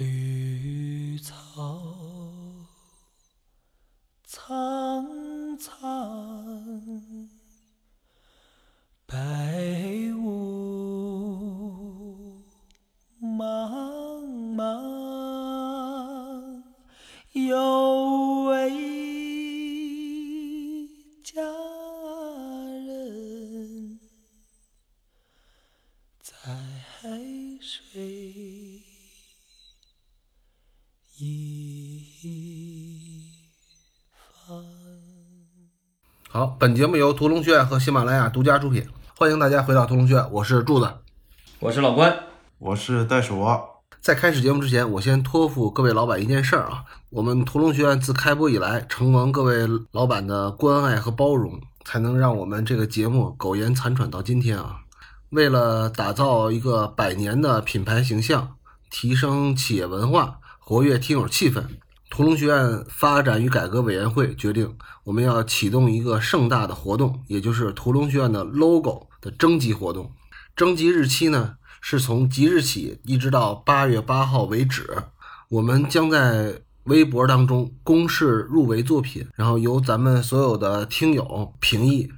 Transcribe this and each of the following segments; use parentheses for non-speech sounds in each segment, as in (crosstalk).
Blue. 本节目由屠龙学院和喜马拉雅独家出品，欢迎大家回到屠龙学院，我是柱子。我是老关，我是袋鼠，在开始节目之前，我先托付各位老板一件事儿啊，我们屠龙学院自开播以来，承蒙各位老板的关爱和包容，才能让我们这个节目苟延残喘到今天啊。为了打造一个百年的品牌形象，提升企业文化，活跃听友气氛，屠龙学院发展与改革委员会决定，我们要启动一个盛大的活动，也就是屠龙学院的 logo 的征集活动。征集日期呢是从即日起一直到八月八号为止。我们将在微博当中公示入围作品，然后由咱们所有的听友评议。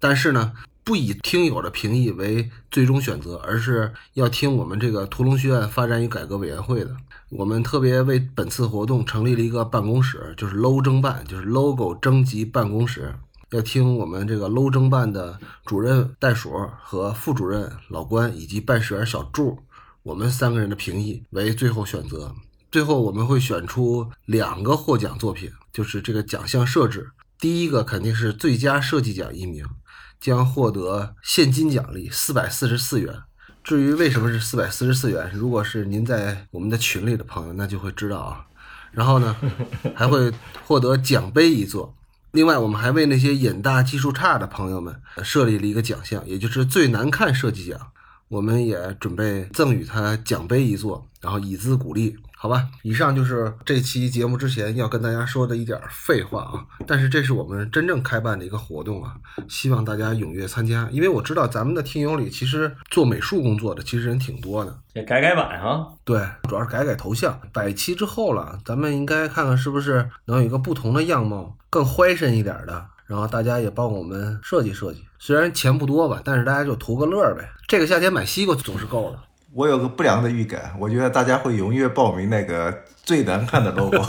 但是呢，不以听友的评议为最终选择，而是要听我们这个屠龙学院发展与改革委员会的。我们特别为本次活动成立了一个办公室，就是 low 征办，就是 logo 征集办公室。要听我们这个 low 征办的主任袋鼠和副主任老关以及办事员小柱，我们三个人的评议为最后选择。最后我们会选出两个获奖作品，就是这个奖项设置。第一个肯定是最佳设计奖一名，将获得现金奖励四百四十四元。至于为什么是四百四十四元，如果是您在我们的群里的朋友，那就会知道啊。然后呢，还会获得奖杯一座。另外，我们还为那些眼大技术差的朋友们设立了一个奖项，也就是最难看设计奖。我们也准备赠予他奖杯一座，然后以资鼓励，好吧？以上就是这期节目之前要跟大家说的一点儿废话啊。但是这是我们真正开办的一个活动啊，希望大家踊跃参加，因为我知道咱们的听友里其实做美术工作的其实人挺多的。也改改版啊，对，主要是改改头像。百期之后了，咱们应该看看是不是能有一个不同的样貌，更欢身一点的。然后大家也帮我们设计设计，虽然钱不多吧，但是大家就图个乐儿呗。这个夏天买西瓜总是够了。我有个不良的预感，我觉得大家会踊跃报名那个最难看的 logo。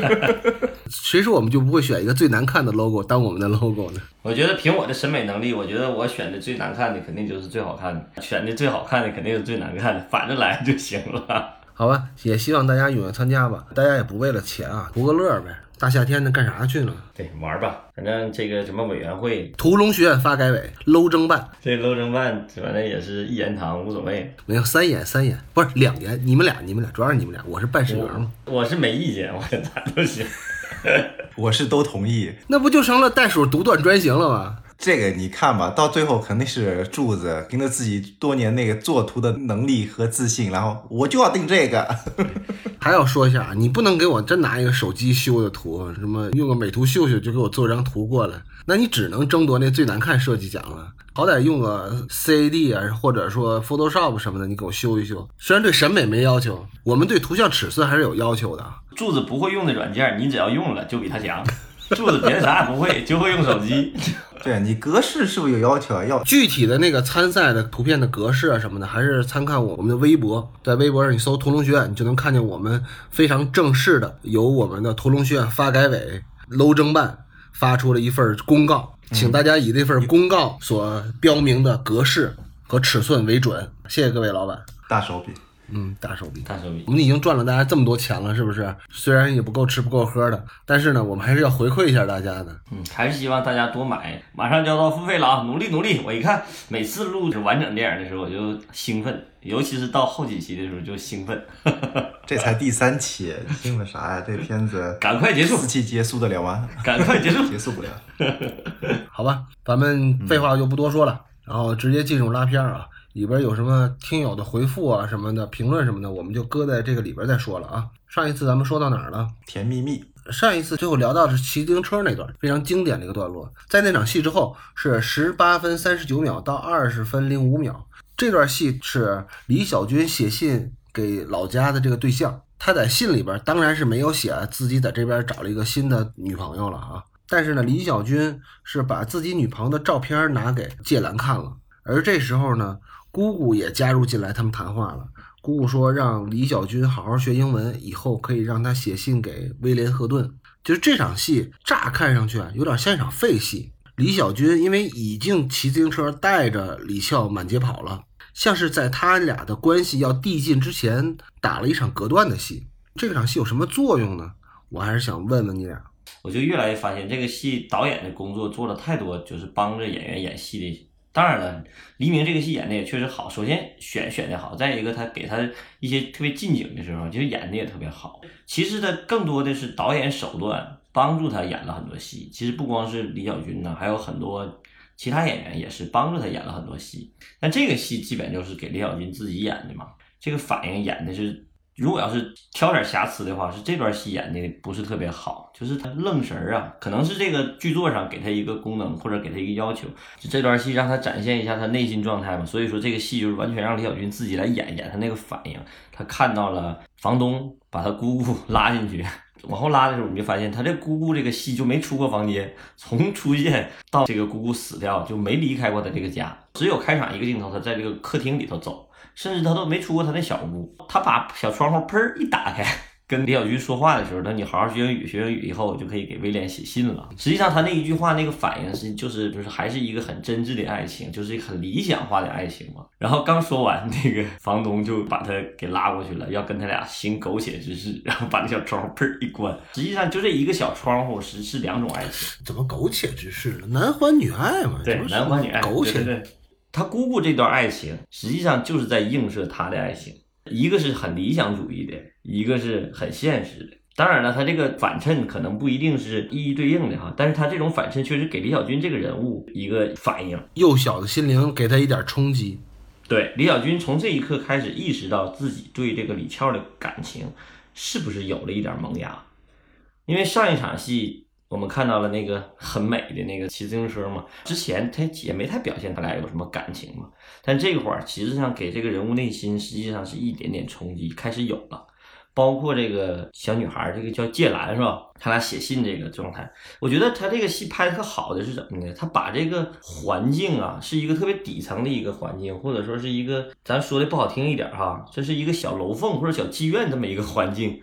(laughs) 谁说我们就不会选一个最难看的 logo 当我们的 logo 呢？我觉得凭我的审美能力，我觉得我选的最难看的肯定就是最好看的，选的最好看的肯定是最难看的，反着来就行了。好吧，也希望大家踊跃参加吧。大家也不为了钱啊，图个乐呗。大夏天的干啥去了？对，玩儿吧，反正这个什么委员会，屠龙学院发改委 low 征办，这楼政办，反正也是一言堂，无所谓。没有三言三言，不是两言。你们俩，你们俩，主要是你们俩，我是办事员嘛。我是没意见，我 (laughs) 咋都行。(laughs) 我是都同意。那不就成了袋鼠独断专行了吗？这个你看吧，到最后肯定是柱子凭着自己多年那个作图的能力和自信，然后我就要定这个。(laughs) 还要说一下，你不能给我真拿一个手机修的图，什么用个美图秀秀就给我做张图过来，那你只能争夺那最难看设计奖了。好歹用个 CAD 啊，或者说 Photoshop 什么的，你给我修一修。虽然对审美没要求，我们对图像尺寸还是有要求的。柱子不会用的软件，你只要用了就比他强。柱子别的啥也不会，就会用手机。(laughs) 对你格式是不是有要求啊？要具体的那个参赛的图片的格式啊什么的，还是参看我们的微博，在微博上你搜“屠龙学院”，你就能看见我们非常正式的由我们的屠龙学院发改委楼政办发出了一份公告，请大家以这份公告所标明的格式和尺寸为准。谢谢各位老板，大手笔。嗯，大手笔。大手笔我，们已经赚了大家这么多钱了，是不是？虽然也不够吃不够喝的，但是呢，我们还是要回馈一下大家的。嗯，还是希望大家多买。马上就要到付费了啊，努力努力！我一看每次录完整电影的时候，我就兴奋，尤其是到后几期的时候就兴奋。(laughs) 这才第三期，兴奋啥呀？这片子 (laughs) 赶快结束四期结束得了吗？赶快结束！(laughs) 结束不了。好吧，咱们废话就不多说了，然后直接进入拉片儿啊。里边有什么听友的回复啊什么的评论什么的，我们就搁在这个里边再说了啊。上一次咱们说到哪儿了？甜蜜蜜，上一次最后聊到的是骑自行车那段，非常经典的一个段落。在那场戏之后是十八分三十九秒到二十分零五秒，这段戏是李小军写信给老家的这个对象。他在信里边当然是没有写自己在这边找了一个新的女朋友了啊，但是呢，李小军是把自己女朋友的照片拿给芥兰看了，而这时候呢，姑姑也加入进来，他们谈话了。姑姑说让李小军好好学英文，以后可以让他写信给威廉·赫顿。就是这场戏，乍看上去啊，有点像一场废戏。李小军因为已经骑自行车带着李翘满街跑了，像是在他俩的关系要递进之前打了一场隔断的戏。这场戏有什么作用呢？我还是想问问你俩。我就越来越发现这个戏导演的工作做了太多，就是帮着演员演戏的。当然了，黎明这个戏演的也确实好。首先选选的好，再一个他给他一些特别近景的时候，就演的也特别好。其实他更多的是导演手段帮助他演了很多戏。其实不光是李小军呢，还有很多其他演员也是帮助他演了很多戏。但这个戏基本就是给李小军自己演的嘛，这个反应演的是。如果要是挑点瑕疵的话，是这段戏演的不是特别好，就是他愣神儿啊，可能是这个剧作上给他一个功能或者给他一个要求，就这段戏让他展现一下他内心状态嘛。所以说这个戏就是完全让李小军自己来演演他那个反应。他看到了房东把他姑姑 (laughs) 拉进去，往后拉的时候，你就发现他这姑姑这个戏就没出过房间，从出现到这个姑姑死掉就没离开过他这个家，只有开场一个镜头，他在这个客厅里头走。甚至他都没出过他那小屋，他把小窗户砰一打开，跟李小军说话的时候，那你好好学英语，学英语以后就可以给威廉写信了。实际上他那一句话那个反应是就是就是还是一个很真挚的爱情，就是一个很理想化的爱情嘛。然后刚说完，那个房东就把他给拉过去了，要跟他俩行苟且之事，然后把那小窗户砰一关。实际上就这一个小窗户是是两种爱情，怎么苟且之事呢？男欢女爱嘛，对，男欢女爱，苟且。对对他姑姑这段爱情，实际上就是在映射他的爱情，一个是很理想主义的，一个是很现实的。当然了，他这个反衬可能不一定是一一对应的哈，但是他这种反衬确实给李小军这个人物一个反应。幼小的心灵给他一点冲击。对，李小军从这一刻开始意识到自己对这个李俏的感情是不是有了一点萌芽，因为上一场戏。我们看到了那个很美的那个骑自行车嘛，之前他也没太表现他俩有什么感情嘛，但这会儿其实上给这个人物内心实际上是一点点冲击，开始有了，包括这个小女孩，这个叫芥兰是吧？他俩写信这个状态，我觉得他这个戏拍的特好的是怎么呢？他把这个环境啊，是一个特别底层的一个环境，或者说是一个咱说的不好听一点哈，这是一个小楼缝或者小妓院这么一个环境。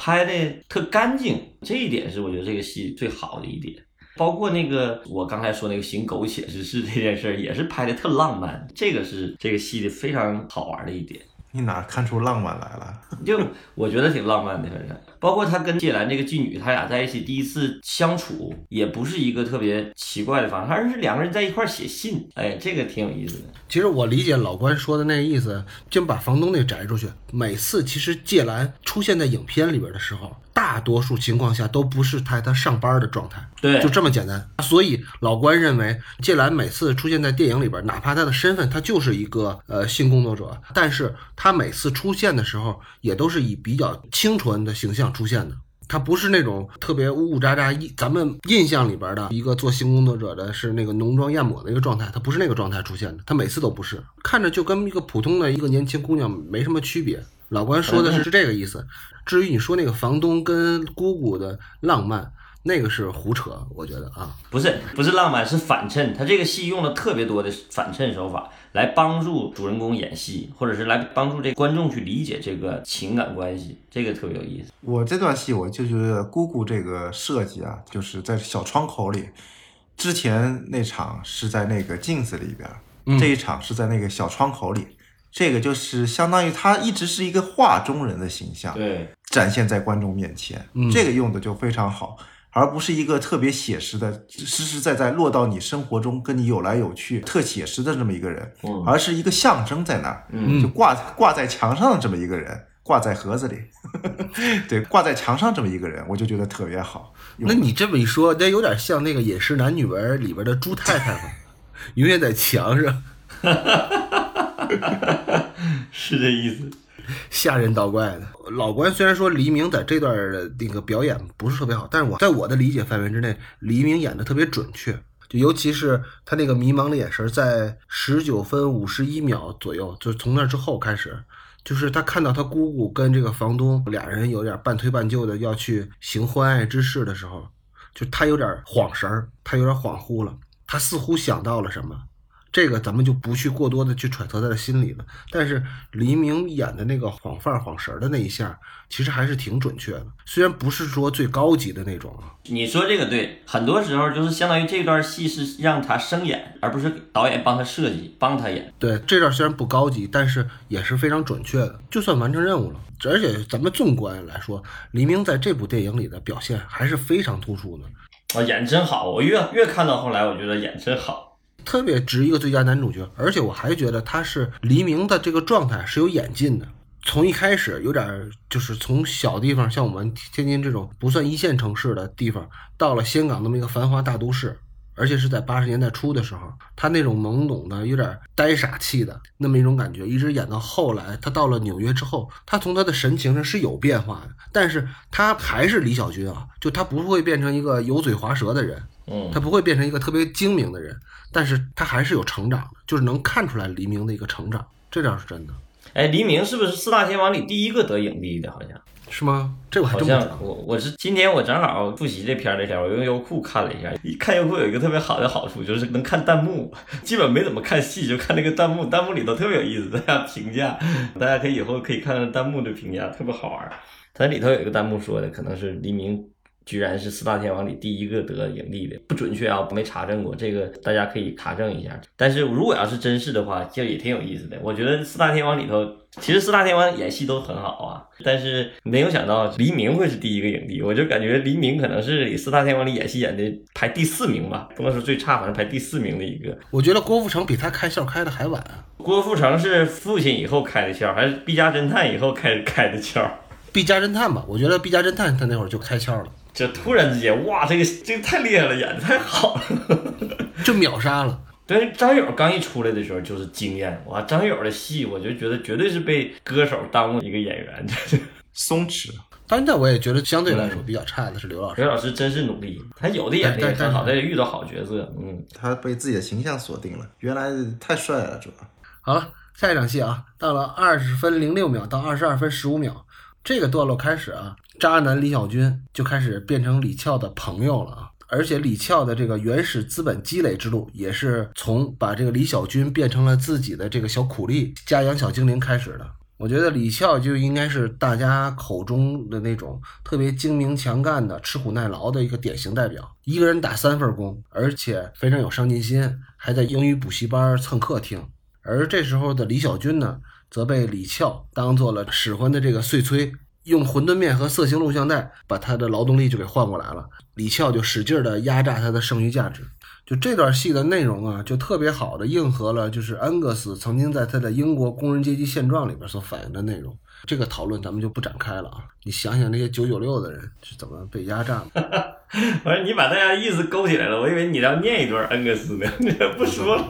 拍的特干净，这一点是我觉得这个戏最好的一点。包括那个我刚才说那个行苟且之事这件事儿，也是拍的特浪漫，这个是这个戏的非常好玩的一点。你哪看出浪漫来了？(laughs) 就我觉得挺浪漫的，反正包括他跟芥兰这个妓女，他俩在一起第一次相处，也不是一个特别奇怪的方式，而是两个人在一块写信，哎，这个挺有意思的。其实我理解老关说的那意思，就把房东那摘出去。每次其实芥兰出现在影片里边的时候。大多数情况下都不是他他上班的状态，对，就这么简单。所以老关认为，芥兰每次出现在电影里边，哪怕他的身份他就是一个呃性工作者，但是他每次出现的时候，也都是以比较清纯的形象出现的。他不是那种特别呜呜喳喳，咱们印象里边的一个做性工作者的是那个浓妆艳抹的一个状态，他不是那个状态出现的，他每次都不是，看着就跟一个普通的一个年轻姑娘没什么区别。老关说的是是这个意思，至于你说那个房东跟姑姑的浪漫，那个是胡扯，我觉得啊，不是不是浪漫，是反衬。他这个戏用了特别多的反衬手法，来帮助主人公演戏，或者是来帮助这观众去理解这个情感关系，这个特别有意思。我这段戏我就觉得姑姑这个设计啊，就是在小窗口里，之前那场是在那个镜子里边，这一场是在那个小窗口里。这个就是相当于他一直是一个画中人的形象，对，展现在观众面前，这个用的就非常好，而不是一个特别写实的、实实在在落到你生活中跟你有来有去、特写实的这么一个人，而是一个象征在那儿，就挂挂在墙上的这么一个人，挂在盒子里，(laughs) 对，挂在墙上这么一个人，我就觉得特别好。那你这么一说，那有点像那个《饮食男女文》里边的朱太太嘛，(laughs) 永远在墙上。(laughs) (laughs) 是这意思，吓人倒怪的。老关虽然说黎明在这段的那个表演不是特别好，但是我在我的理解范围之内，黎明演的特别准确，就尤其是他那个迷茫的眼神，在十九分五十一秒左右，就从那之后开始，就是他看到他姑姑跟这个房东俩人有点半推半就的要去行欢爱之事的时候，就他有点晃神儿，他有点恍惚了，他似乎想到了什么。这个咱们就不去过多的去揣测他的心理了。但是黎明演的那个晃范儿、晃神儿的那一下，其实还是挺准确的。虽然不是说最高级的那种啊，你说这个对，很多时候就是相当于这段戏是让他生演，而不是导演帮他设计、帮他演。对这段虽然不高级，但是也是非常准确的，就算完成任务了。而且咱们纵观来说，黎明在这部电影里的表现还是非常突出的。啊，演真好！我越越看到后来，我觉得演真好。特别值一个最佳男主角，而且我还觉得他是黎明的这个状态是有演进的。从一开始有点就是从小地方，像我们天津这种不算一线城市的地方，到了香港那么一个繁华大都市，而且是在八十年代初的时候，他那种懵懂的、有点呆傻气的那么一种感觉，一直演到后来，他到了纽约之后，他从他的神情上是有变化的，但是他还是李小军啊，就他不会变成一个油嘴滑舌的人，嗯，他不会变成一个特别精明的人。但是他还是有成长的，就是能看出来黎明的一个成长，这张是真的。哎，黎明是不是四大天王里第一个得影帝的？好像是吗？这我还好真不知道。像我我是今天我正好复习这片儿那天，我用优酷看了一下。一看优酷有一个特别好的好处，就是能看弹幕，基本没怎么看戏，就看那个弹幕，弹幕里头特别有意思，大家评价，大家可以以后可以看看弹幕的评价，特别好玩儿。它里头有一个弹幕说的，可能是黎明。居然是四大天王里第一个得影帝的，不准确啊，没查证过，这个大家可以查证一下。但是如果要是真是的话，就也挺有意思的。我觉得四大天王里头，其实四大天王演戏都很好啊，但是没有想到黎明会是第一个影帝，我就感觉黎明可能是四大天王里演戏演的排第四名吧，不能说最差，反正排第四名的一个。我觉得郭富城比他开窍开的还晚。郭富城是父亲以后开的窍，还是毕加侦探以后开开的窍？毕加侦探吧，我觉得毕加侦探他那会儿就开窍了。就突然之间，哇，这个这个太厉害了，演的太好了，(laughs) 就秒杀了。对，张友刚一出来的时候就是惊艳，哇，张友的戏我就觉得绝对是被歌手耽误一个演员，(laughs) 松弛。但是我也觉得相对来说比较差的是刘老师。刘老师真是努力，他有的演的也很好，他也遇到好角色，嗯，他被自己的形象锁定了，原来太帅了，主要。好了，下一场戏啊，到了二十分零六秒到二十二分十五秒，这个段落开始啊。渣男李小军就开始变成李俏的朋友了啊！而且李俏的这个原始资本积累之路，也是从把这个李小军变成了自己的这个小苦力、家养小精灵开始的。我觉得李俏就应该是大家口中的那种特别精明强干的、吃苦耐劳的一个典型代表。一个人打三份工，而且非常有上进心，还在英语补习班蹭课听。而这时候的李小军呢，则被李翘当做了使唤的这个碎催。用馄饨面和色情录像带把他的劳动力就给换过来了，李翘就使劲的压榨他的剩余价值。就这段戏的内容啊，就特别好的应和了就是恩格斯曾经在他的英国工人阶级现状里边所反映的内容。这个讨论咱们就不展开了啊，你想想那些九九六的人是怎么被压榨的。(laughs) 我说你把大家意思勾起来了，我以为你要念一段恩格斯呢，(laughs) 你不说了。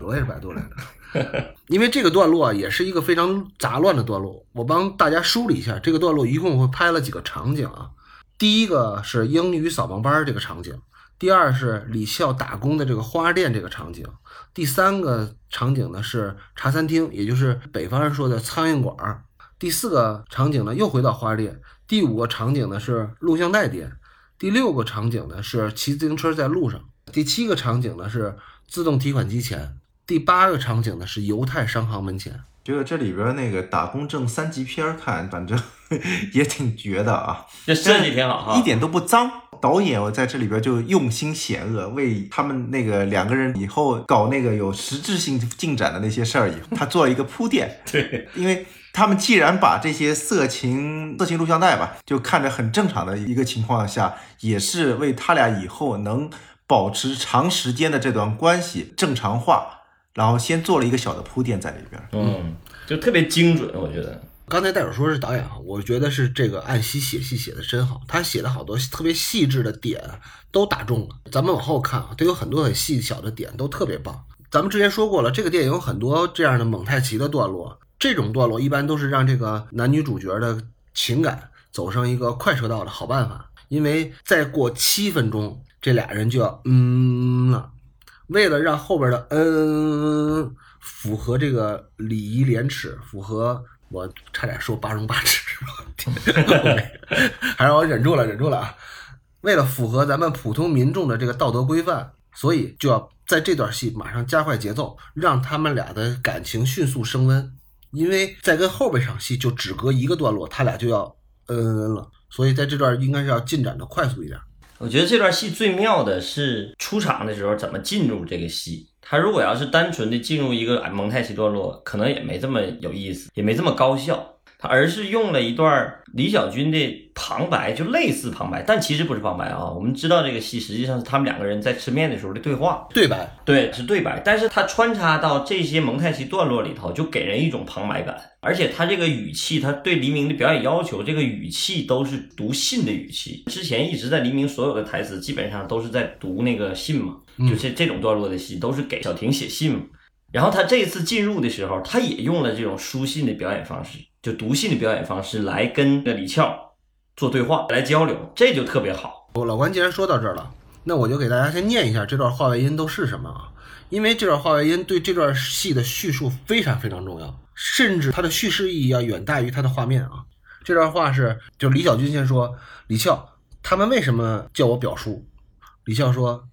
我也是百度来的。(laughs) 因为这个段落啊，也是一个非常杂乱的段落，我帮大家梳理一下。这个段落一共会拍了几个场景啊？第一个是英语扫盲班这个场景，第二是李笑打工的这个花店这个场景，第三个场景呢是茶餐厅，也就是北方人说的苍蝇馆儿。第四个场景呢又回到花店，第五个场景呢是录像带店，第六个场景呢是骑自行车在路上，第七个场景呢是自动提款机前。第八个场景呢是犹太商行门前，觉得这里边那个打工证三级片看，反正 (laughs) 也挺绝的啊，这设计挺好，一点都不脏。导演我在这里边就用心险恶，为他们那个两个人以后搞那个有实质性进展的那些事儿，以后他做了一个铺垫。(laughs) 对，因为他们既然把这些色情色情录像带吧，就看着很正常的一个情况下，也是为他俩以后能保持长时间的这段关系正常化。然后先做了一个小的铺垫在里边，嗯，就特别精准，我觉得。刚才戴手说是导演啊，我觉得是这个按西写戏写的真好，他写的好多特别细致的点都打中了。咱们往后看啊，都有很多很细小的点都特别棒。咱们之前说过了，这个电影有很多这样的蒙太奇的段落，这种段落一般都是让这个男女主角的情感走上一个快车道的好办法，因为再过七分钟，这俩人就要嗯了。为了让后边的嗯符合这个礼仪廉耻，符合我差点说八荣八耻，(laughs) (laughs) 还让我忍住了，忍住了啊！为了符合咱们普通民众的这个道德规范，所以就要在这段戏马上加快节奏，让他们俩的感情迅速升温。因为在跟后边场戏就只隔一个段落，他俩就要嗯嗯嗯了，所以在这段应该是要进展的快速一点。我觉得这段戏最妙的是出场的时候怎么进入这个戏。他如果要是单纯的进入一个蒙太奇段落，可能也没这么有意思，也没这么高效。他而是用了一段李小军的旁白，就类似旁白，但其实不是旁白啊。我们知道这个戏实际上是他们两个人在吃面的时候的对话，对白，对，是对白。但是他穿插到这些蒙太奇段落里头，就给人一种旁白感。而且他这个语气，他对黎明的表演要求，这个语气都是读信的语气。之前一直在黎明所有的台词，基本上都是在读那个信嘛，就是这种段落的戏都是给小婷写信嘛。然后他这次进入的时候，他也用了这种书信的表演方式。就读信的表演方式来跟李俏做对话，来交流，这就特别好。我老关既然说到这儿了，那我就给大家先念一下这段话外音都是什么啊？因为这段话外音对这段戏的叙述非常非常重要，甚至它的叙事意义要远大于它的画面啊。这段话是，就李小军先说：“李俏，他们为什么叫我表叔？”李俏说：“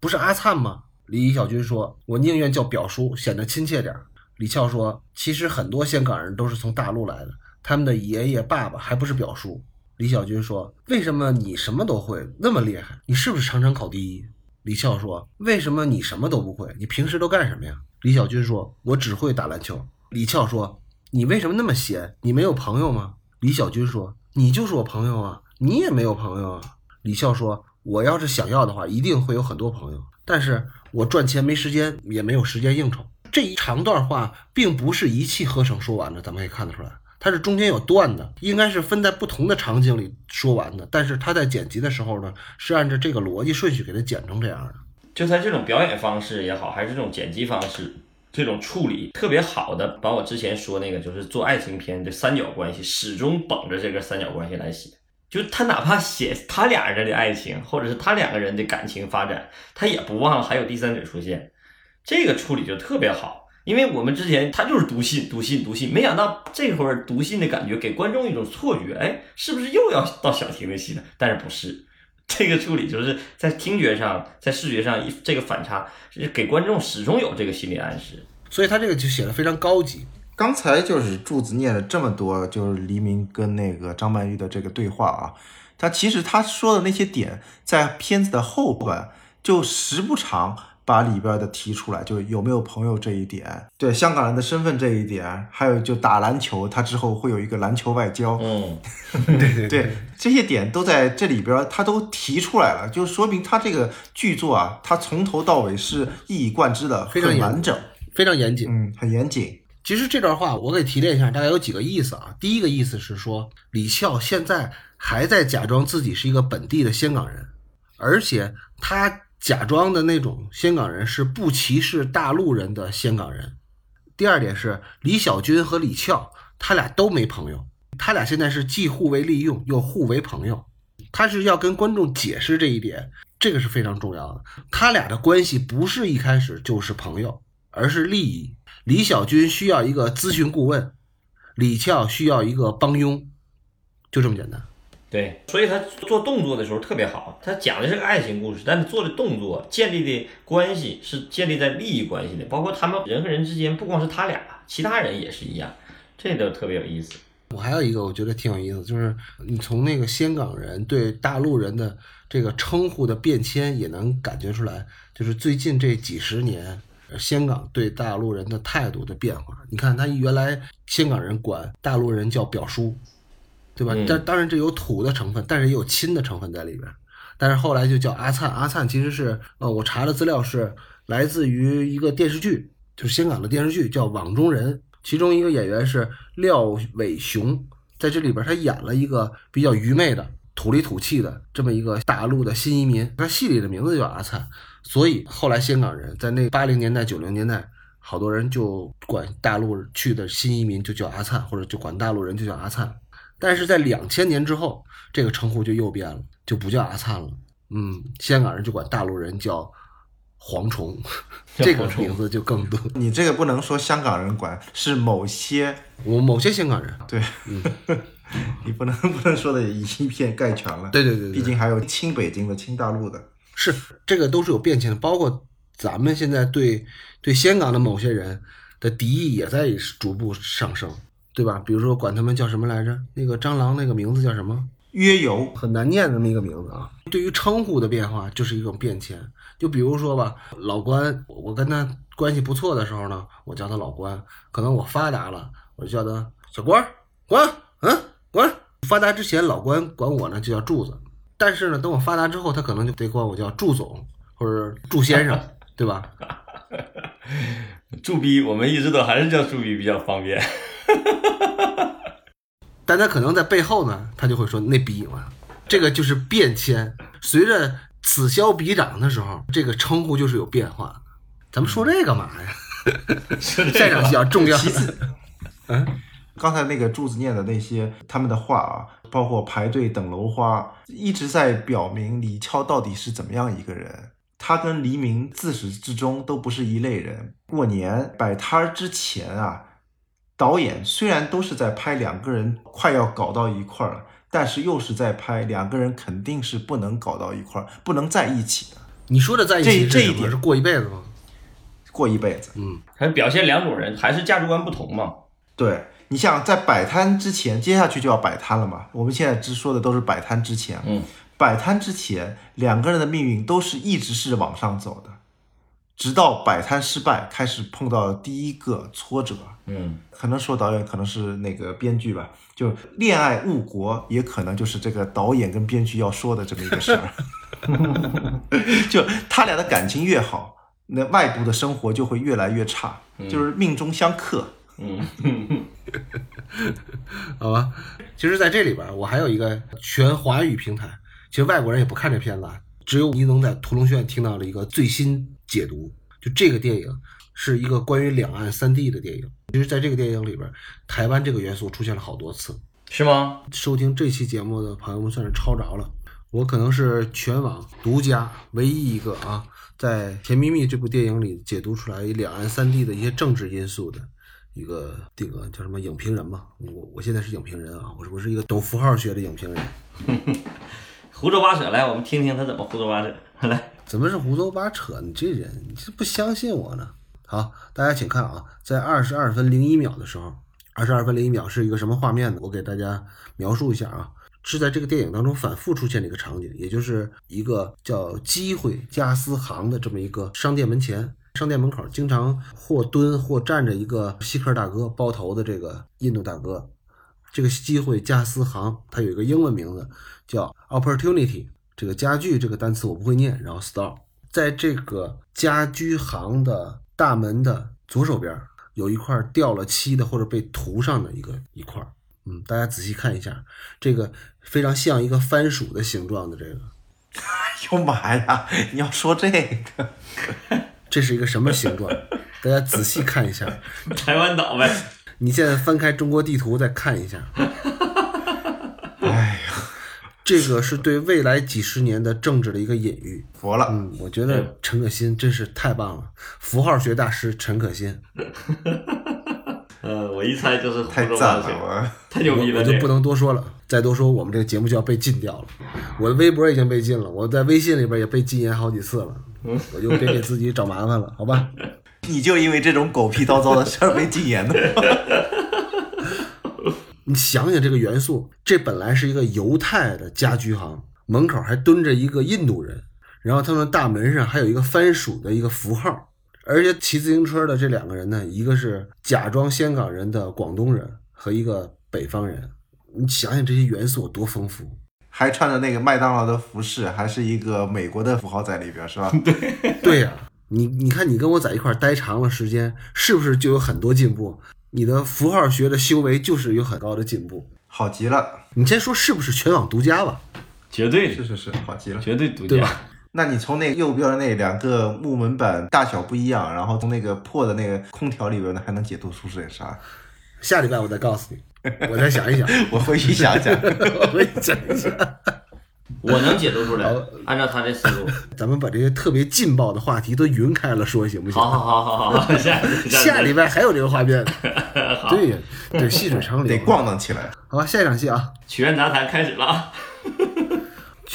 不是阿灿吗？”李小军说：“我宁愿叫表叔，显得亲切点儿。”李俏说：“其实很多香港人都是从大陆来的，他们的爷爷、爸爸还不是表叔。”李小军说：“为什么你什么都会，那么厉害？你是不是常常考第一？”李俏说：“为什么你什么都不会？你平时都干什么呀？”李小军说：“我只会打篮球。”李俏说：“你为什么那么闲？你没有朋友吗？”李小军说：“你就是我朋友啊，你也没有朋友啊。”李俏说：“我要是想要的话，一定会有很多朋友，但是我赚钱没时间，也没有时间应酬。”这一长段话并不是一气呵成说完的，咱们可以看得出来，它是中间有断的，应该是分在不同的场景里说完的。但是他在剪辑的时候呢，是按照这个逻辑顺序给它剪成这样的。就他这种表演方式也好，还是这种剪辑方式，这种处理特别好的，把我之前说那个就是做爱情片的三角关系，始终绷着这个三角关系来写。就他哪怕写他俩人的爱情，或者是他两个人的感情发展，他也不忘了还有第三者出现。这个处理就特别好，因为我们之前他就是读信、读信、读信，没想到这会儿读信的感觉给观众一种错觉，哎，是不是又要到小婷的戏了？但是不是，这个处理就是在听觉上、在视觉上一这个反差，给观众始终有这个心理暗示，所以他这个就写的非常高级。刚才就是柱子念了这么多，就是黎明跟那个张曼玉的这个对话啊，他其实他说的那些点，在片子的后半就时不常。把里边的提出来，就有没有朋友这一点，对香港人的身份这一点，还有就打篮球，他之后会有一个篮球外交，嗯，(laughs) 对对对，这些点都在这里边，他都提出来了，就说明他这个剧作啊，他从头到尾是一以贯之的，非常完整，非常严谨，嗯，很严谨。其实这段话我给提炼一下，大概有几个意思啊。第一个意思是说，李笑现在还在假装自己是一个本地的香港人，而且他。假装的那种香港人是不歧视大陆人的香港人。第二点是李小军和李俏，他俩都没朋友，他俩现在是既互为利用又互为朋友。他是要跟观众解释这一点，这个是非常重要的。他俩的关系不是一开始就是朋友，而是利益。李小军需要一个咨询顾问，李俏需要一个帮佣，就这么简单。对，所以他做动作的时候特别好。他讲的是个爱情故事，但是做的动作建立的关系是建立在利益关系的，包括他们人和人之间，不光是他俩，其他人也是一样，这都特别有意思。我还有一个我觉得挺有意思，就是你从那个香港人对大陆人的这个称呼的变迁，也能感觉出来，就是最近这几十年香港对大陆人的态度的变化。你看，他原来香港人管大陆人叫表叔。对吧？但当然这有土的成分，但是也有亲的成分在里边。但是后来就叫阿灿，阿灿其实是呃，我查的资料是来自于一个电视剧，就是香港的电视剧叫《网中人》，其中一个演员是廖伟雄，在这里边他演了一个比较愚昧的、土里土气的这么一个大陆的新移民，他戏里的名字叫阿灿，所以后来香港人在那八零年代、九零年代，好多人就管大陆去的新移民就叫阿灿，或者就管大陆人就叫阿灿。但是在两千年之后，这个称呼就又变了，就不叫阿灿了。嗯，香港人就管大陆人叫蝗虫，这个名字就更多。你这个不能说香港人管，是某些我某些香港人，对，(laughs) 你不能不能说的以偏概全了。对对对对毕竟还有亲北京的、亲大陆的。是这个都是有变迁的，包括咱们现在对对香港的某些人的敌意也在逐步上升，对吧？比如说管他们叫什么来着？那个蟑螂那个名字叫什么？约游很难念的那么一个名字啊。对于称呼的变化，就是一种变迁。就比如说吧，老关，我跟他关系不错的时候呢，我叫他老关；可能我发达了，我就叫他小关儿，关，嗯，关。发达之前，老关管我呢就叫柱子，但是呢，等我发达之后，他可能就得管我叫柱总或者柱先生，(laughs) 对吧？(laughs) 柱逼，我们一直都还是叫柱逼比较方便。(laughs) 但他可能在背后呢，他就会说那逼嘛，这个就是变迁。随着此消彼长的时候，这个称呼就是有变化的。咱们说这干嘛呀？下场比较重要。其次，嗯，刚才那个柱子念的那些他们的话啊，包括排队等楼花，一直在表明李翘到底是怎么样一个人。他跟黎明自始至终都不是一类人。过年摆摊儿之前啊，导演虽然都是在拍两个人快要搞到一块儿了，但是又是在拍两个人肯定是不能搞到一块儿，不能在一起的，你说的在一起这这一点是过一辈子吗？过一辈子。嗯，还表现两种人，还是价值观不同嘛。对你像在摆摊之前，接下去就要摆摊了嘛。我们现在只说的都是摆摊之前，嗯，摆摊之前两个人的命运都是一直是往上走的，直到摆摊失败，开始碰到第一个挫折。嗯，可能说导演，可能是那个编剧吧，就恋爱误国，也可能就是这个导演跟编剧要说的这么一个事儿。(laughs) 就他俩的感情越好，那外部的生活就会越来越差，就是命中相克。嗯好吧。其实，在这里边，我还有一个全华语平台，其实外国人也不看这片子，啊，只有你能在屠龙学院听到了一个最新解读。就这个电影是一个关于两岸三地的电影。其实，在这个电影里边，台湾这个元素出现了好多次。是吗？收听这期节目的朋友们算是抄着了。我可能是全网独家唯一一个啊，在《甜蜜蜜》这部电影里解读出来两岸三地的一些政治因素的一个这个叫什么影评人吧。我我现在是影评人啊，我是我是一个懂符号学的影评人。(laughs) 胡诌八扯，来，我们听听他怎么胡诌八扯。来，怎么是胡诌八扯？你这人，你这不相信我呢？好，大家请看啊，在二十二分零一秒的时候，二十二分零一秒是一个什么画面呢？我给大家描述一下啊，是在这个电影当中反复出现的一个场景，也就是一个叫机会加私行的这么一个商店门前，商店门口经常或蹲或站着一个锡克大哥，包头的这个印度大哥。这个机会加私行，它有一个英文名字叫 opportunity。这个家具这个单词我不会念，然后 store，在这个家居行的大门的左手边有一块掉了漆的或者被涂上的一个一块儿，嗯，大家仔细看一下，这个非常像一个番薯的形状的这个，哎呦妈呀！你要说这个，这是一个什么形状？大家仔细看一下。(laughs) 台湾岛呗。你现在翻开中国地图再看一下，(laughs) 这个是对未来几十年的政治的一个隐喻。服了。嗯，我觉得陈可辛真是太棒了，符号学大师陈可辛，(laughs) 呃，我一猜就是太赞了，我太牛逼了。这我就不能多说了，再多说我们这个节目就要被禁掉了。我的微博已经被禁了，我在微信里边也被禁言好几次了，我就别给自己找麻烦了，好吧？(laughs) 你就因为这种狗屁叨叨的事儿被禁言的吗？(laughs) 你想想这个元素，这本来是一个犹太的家居行，门口还蹲着一个印度人，然后他们大门上还有一个番薯的一个符号，而且骑自行车的这两个人呢，一个是假装香港人的广东人和一个北方人，你想想这些元素有多丰富。还穿着那个麦当劳的服饰，还是一个美国的符号在里边，是吧？(laughs) 对呀、你你看你跟我在一块儿待长了时间，是不是就有很多进步？你的符号学的修为就是有很高的进步。好极了，你先说是不是全网独家吧？绝对是是是，好极了。绝对独家对吧。那你从那右边那两个木门板大小不一样，然后从那个破的那个空调里边呢，还能解读出是点啥？下礼拜我再告诉你，我再想一想，(laughs) 我回去想想。(laughs) 我回去想一想。(laughs) 我能解读出来，按照他这思路。(laughs) 咱们把这些特别劲爆的话题都匀开了说，行不行？好好好好好，下下礼拜还有这个画面。对呀，对，细水长流，得咣当起来。好吧，下一场戏啊，曲苑杂谈开始了啊。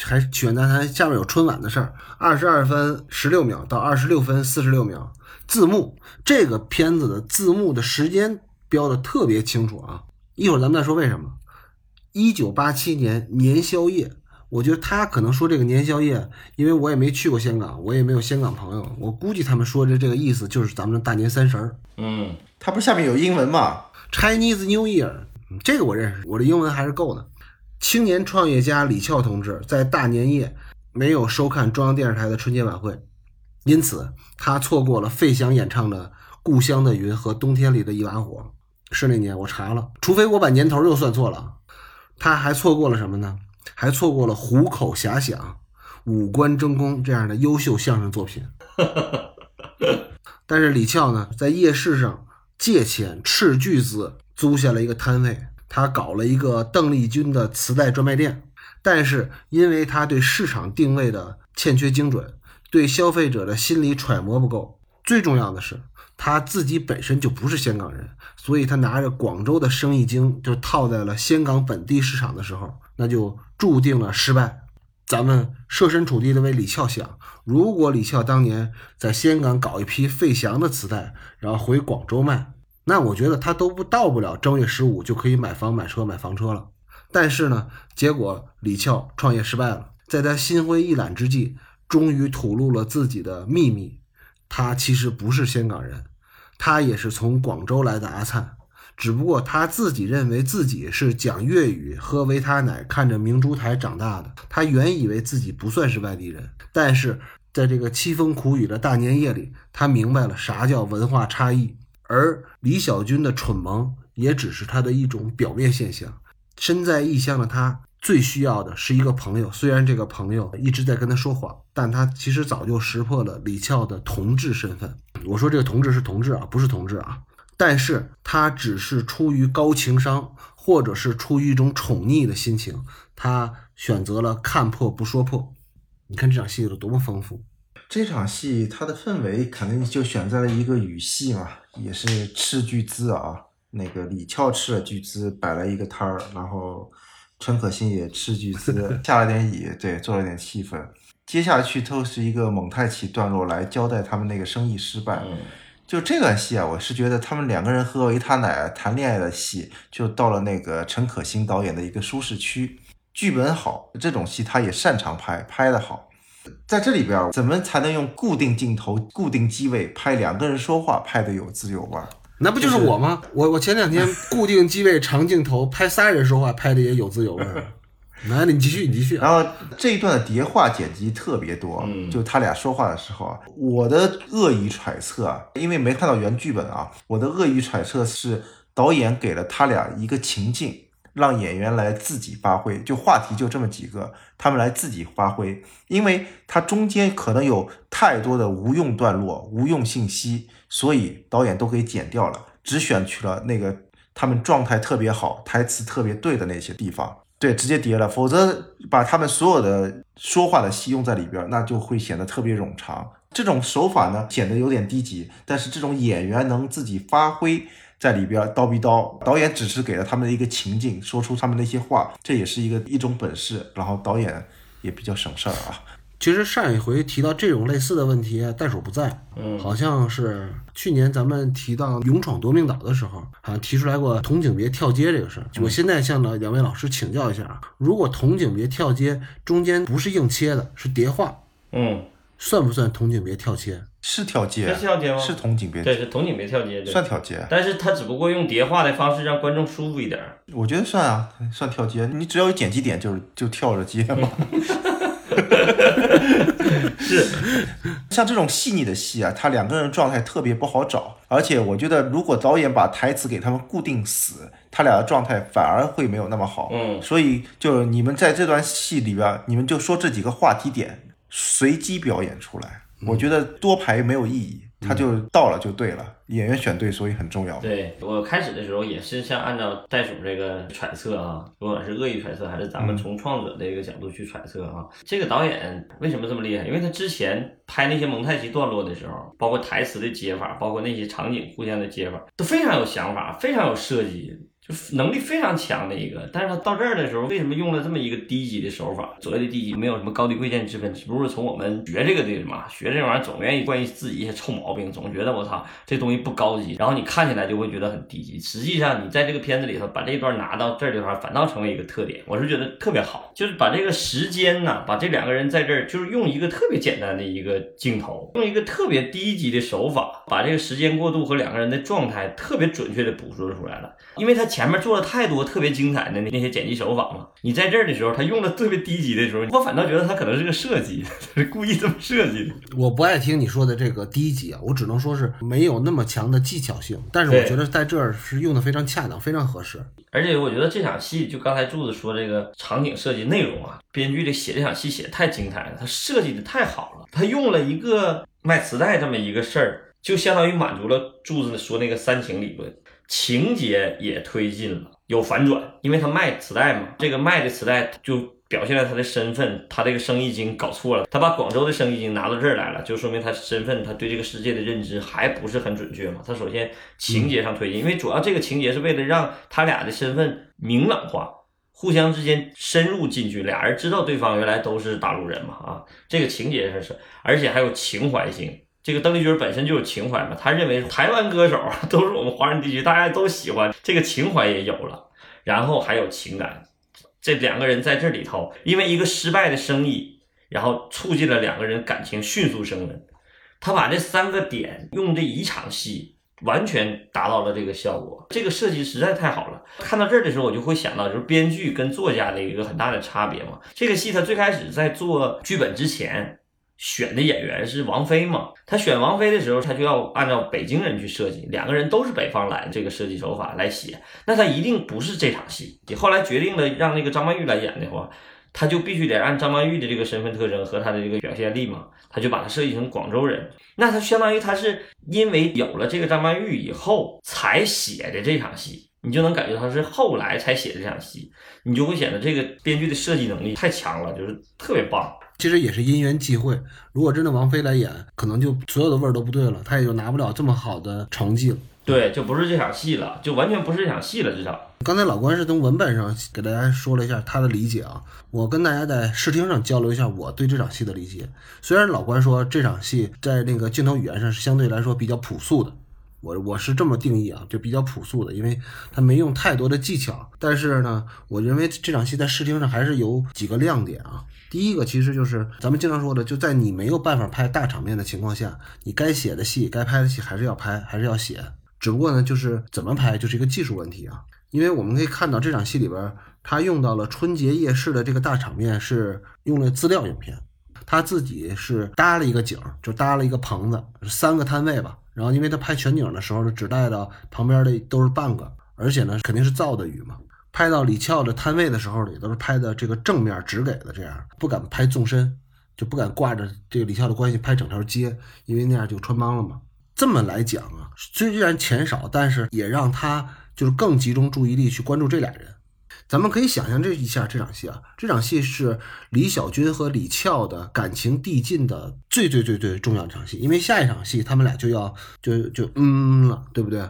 还是曲苑杂谈，下面有春晚的事儿。二十二分十六秒到二十六分四十六秒，字幕这个片子的字幕的时间标的特别清楚啊。一会儿咱们再说为什么。一九八七年年宵夜，我觉得他可能说这个年宵夜，因为我也没去过香港，我也没有香港朋友，我估计他们说的这个意思就是咱们的大年三十儿。嗯，它不是下面有英文吗？Chinese New Year，这个我认识，我的英文还是够的。青年创业家李翘同志在大年夜没有收看中央电视台的春节晚会，因此他错过了费翔演唱的《故乡的云》和《冬天里的一把火》。是那年我查了，除非我把年头又算错了。他还错过了什么呢？还错过了《虎口遐想》《五官争功》这样的优秀相声作品。(laughs) 但是李翘呢，在夜市上借钱斥巨资租下了一个摊位，他搞了一个邓丽君的磁带专卖店。但是因为他对市场定位的欠缺精准，对消费者的心理揣摩不够，最重要的是。他自己本身就不是香港人，所以他拿着广州的生意经就套在了香港本地市场的时候，那就注定了失败。咱们设身处地的为李翘想，如果李翘当年在香港搞一批费翔的磁带，然后回广州卖，那我觉得他都不到不了正月十五就可以买房买车买房车了。但是呢，结果李翘创业失败了，在他心灰意懒之际，终于吐露了自己的秘密，他其实不是香港人。他也是从广州来的阿灿，只不过他自己认为自己是讲粤语、喝维他奶、看着明珠台长大的。他原以为自己不算是外地人，但是在这个凄风苦雨的大年夜里，他明白了啥叫文化差异。而李小军的蠢萌也只是他的一种表面现象。身在异乡的他，最需要的是一个朋友。虽然这个朋友一直在跟他说谎，但他其实早就识破了李翘的同志身份。我说这个同志是同志啊，不是同志啊，但是他只是出于高情商，或者是出于一种宠溺的心情，他选择了看破不说破。你看这场戏有多么丰富！这场戏它的氛围肯定就选在了一个雨戏嘛，也是斥巨资啊，那个李翘斥了巨资摆了一个摊儿，然后陈可辛也斥巨资 (laughs) 下了点雨，对，做了点气氛。接下去都是一个蒙太奇段落来交代他们那个生意失败。就这段戏啊，我是觉得他们两个人喝维他奶谈恋爱的戏，就到了那个陈可辛导演的一个舒适区。剧本好，这种戏他也擅长拍，拍得好。在这里边，怎么才能用固定镜头、固定机位拍两个人说话，拍得有滋有味？那不就是我吗？我我前两天固定机位、长镜头拍仨人说话，拍的也有滋有味。来，你继续，你继续。然后这一段的叠话剪辑特别多，就他俩说话的时候啊，我的恶意揣测啊，因为没看到原剧本啊，我的恶意揣测是导演给了他俩一个情境，让演员来自己发挥，就话题就这么几个，他们来自己发挥，因为他中间可能有太多的无用段落、无用信息，所以导演都给剪掉了，只选取了那个他们状态特别好、台词特别对的那些地方。对，直接叠了，否则把他们所有的说话的戏用在里边，那就会显得特别冗长。这种手法呢，显得有点低级，但是这种演员能自己发挥在里边叨逼叨，导演只是给了他们的一个情境，说出他们那些话，这也是一个一种本事。然后导演也比较省事儿啊。其实上一回提到这种类似的问题，袋鼠不在，嗯，好像是去年咱们提到《勇闯夺命岛》的时候，好像提出来过童景别跳街这个事儿。我现在向了两位老师请教一下啊，如果童景别跳街中间不是硬切的，是叠画，嗯，算不算童景别跳接？是跳接，是跳接吗？是童景别，对，是童景别跳接，算跳接。但是他只不过用叠画的方式让观众舒服一点。我觉得算啊，算跳街。你只要有剪辑点，就是就跳着接嘛。(laughs) (laughs) 是，(laughs) 像这种细腻的戏啊，他两个人状态特别不好找，而且我觉得如果导演把台词给他们固定死，他俩的状态反而会没有那么好。嗯，所以就你们在这段戏里边，你们就说这几个话题点，随机表演出来，我觉得多排没有意义。他就到了就对了，演员选对，所以很重要。对我开始的时候也是像按照袋鼠这个揣测啊，不管是恶意揣测还是咱们从创作者这个角度去揣测啊，这个导演为什么这么厉害？因为他之前拍那些蒙太奇段落的时候，包括台词的接法，包括那些场景互相的接法，都非常有想法，非常有设计。能力非常强的一个，但是他到这儿的时候，为什么用了这么一个低级的手法？所谓的低级，没有什么高低贵贱之分，只不过是从我们学这个的嘛，学这玩意儿总愿意关于自己一些臭毛病，总觉得我操这东西不高级，然后你看起来就会觉得很低级。实际上，你在这个片子里头把这一段拿到这儿的话，反倒成为一个特点，我是觉得特别好，就是把这个时间呢，把这两个人在这儿，就是用一个特别简单的一个镜头，用一个特别低级的手法，把这个时间过渡和两个人的状态特别准确的捕捉出来了，因为他前面做了太。多特别精彩的那那些剪辑手法嘛，你在这儿的时候，他用的特别低级的时候，我反倒觉得他可能是个设计，(laughs) 他是故意这么设计的。我不爱听你说的这个低级啊，我只能说是没有那么强的技巧性，但是我觉得在这儿是用的非常恰当，非常合适。而且我觉得这场戏，就刚才柱子说这个场景设计内容啊，编剧的写这场戏写的太精彩了，他设计的太好了，他用了一个卖磁带这么一个事儿，就相当于满足了柱子说那个三情理论，情节也推进了。有反转，因为他卖磁带嘛，这个卖的磁带就表现了他的身份，他这个生意经搞错了，他把广州的生意经拿到这儿来了，就说明他身份，他对这个世界的认知还不是很准确嘛。他首先情节上推进，因为主要这个情节是为了让他俩的身份明朗化，互相之间深入进去，俩人知道对方原来都是大陆人嘛啊，这个情节上是，而且还有情怀性。这个邓丽君本身就有情怀嘛，他认为台湾歌手 (laughs) 都是我们华人地区大家都喜欢，这个情怀也有了，然后还有情感，这两个人在这里头，因为一个失败的生意，然后促进了两个人感情迅速升温。他把这三个点用这一场戏完全达到了这个效果，这个设计实在太好了。看到这儿的时候，我就会想到，就是编剧跟作家的一个很大的差别嘛。这个戏他最开始在做剧本之前。选的演员是王菲嘛？他选王菲的时候，他就要按照北京人去设计，两个人都是北方来这个设计手法来写，那他一定不是这场戏。你后来决定了让那个张曼玉来演的话，他就必须得按张曼玉的这个身份特征和他的这个表现力嘛，他就把他设计成广州人。那他相当于他是因为有了这个张曼玉以后才写的这场戏，你就能感觉他是后来才写这场戏，你就会显得这个编剧的设计能力太强了，就是特别棒。其实也是因缘际会，如果真的王菲来演，可能就所有的味儿都不对了，她也就拿不了这么好的成绩了。对，就不是这场戏了，就完全不是这场戏了。至少刚才老关是从文本上给大家说了一下他的理解啊，我跟大家在视听上交流一下我对这场戏的理解。虽然老关说这场戏在那个镜头语言上是相对来说比较朴素的，我我是这么定义啊，就比较朴素的，因为他没用太多的技巧。但是呢，我认为这场戏在视听上还是有几个亮点啊。第一个其实就是咱们经常说的，就在你没有办法拍大场面的情况下，你该写的戏、该拍的戏还是要拍，还是要写。只不过呢，就是怎么拍就是一个技术问题啊。因为我们可以看到这场戏里边，他用到了春节夜市的这个大场面，是用了资料影片。他自己是搭了一个景，就搭了一个棚子，三个摊位吧。然后因为他拍全景的时候呢，只带到旁边的都是半个，而且呢肯定是造的雨嘛。拍到李俏的摊位的时候，也都是拍的这个正面直给的，这样不敢拍纵深，就不敢挂着这个李俏的关系拍整条街，因为那样就穿帮了嘛。这么来讲啊，虽然钱少，但是也让他就是更集中注意力去关注这俩人。咱们可以想象这一下这场戏啊，这场戏是李小军和李俏的感情递进的最最最最重要的一场戏，因为下一场戏他们俩就要就就嗯了，对不对？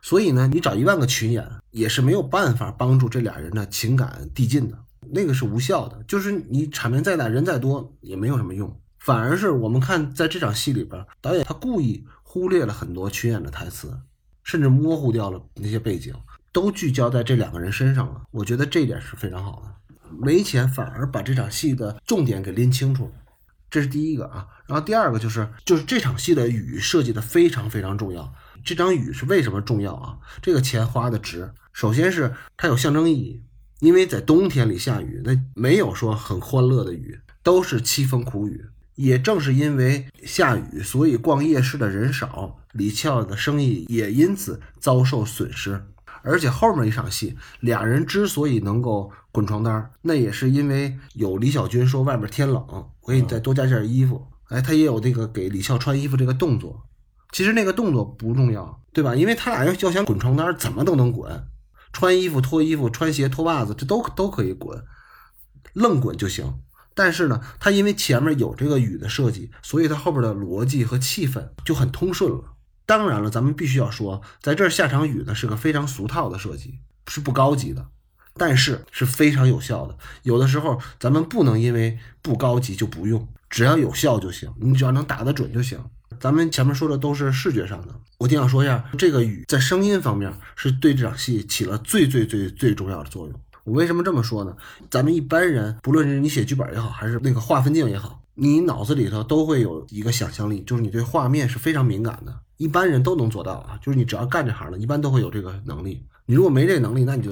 所以呢，你找一万个群演也是没有办法帮助这俩人的情感递进的，那个是无效的。就是你场面再大，人再多也没有什么用，反而是我们看在这场戏里边，导演他故意忽略了很多群演的台词，甚至模糊掉了那些背景，都聚焦在这两个人身上了。我觉得这一点是非常好的。没钱反而把这场戏的重点给拎清楚了，这是第一个啊。然后第二个就是，就是这场戏的雨设计的非常非常重要。这张雨是为什么重要啊？这个钱花的值。首先是它有象征意义，因为在冬天里下雨，那没有说很欢乐的雨，都是凄风苦雨。也正是因为下雨，所以逛夜市的人少，李俏的生意也因此遭受损失。而且后面一场戏，俩人之所以能够滚床单，那也是因为有李小军说外面天冷，我给你再多加件衣服。哎，他也有这个给李俏穿衣服这个动作。其实那个动作不重要，对吧？因为他俩要要想滚床单，怎么都能滚，穿衣服、脱衣服、穿鞋、脱袜子，这都都可以滚，愣滚就行。但是呢，他因为前面有这个雨的设计，所以他后边的逻辑和气氛就很通顺了。当然了，咱们必须要说，在这儿下场雨呢是个非常俗套的设计，是不高级的，但是是非常有效的。有的时候咱们不能因为不高级就不用，只要有效就行，你只要能打得准就行。咱们前面说的都是视觉上的，我挺想说一下，这个雨在声音方面是对这场戏起了最最最最重要的作用。我为什么这么说呢？咱们一般人，不论是你写剧本也好，还是那个画分镜也好，你脑子里头都会有一个想象力，就是你对画面是非常敏感的。一般人都能做到啊，就是你只要干这行的，一般都会有这个能力。你如果没这能力，那你就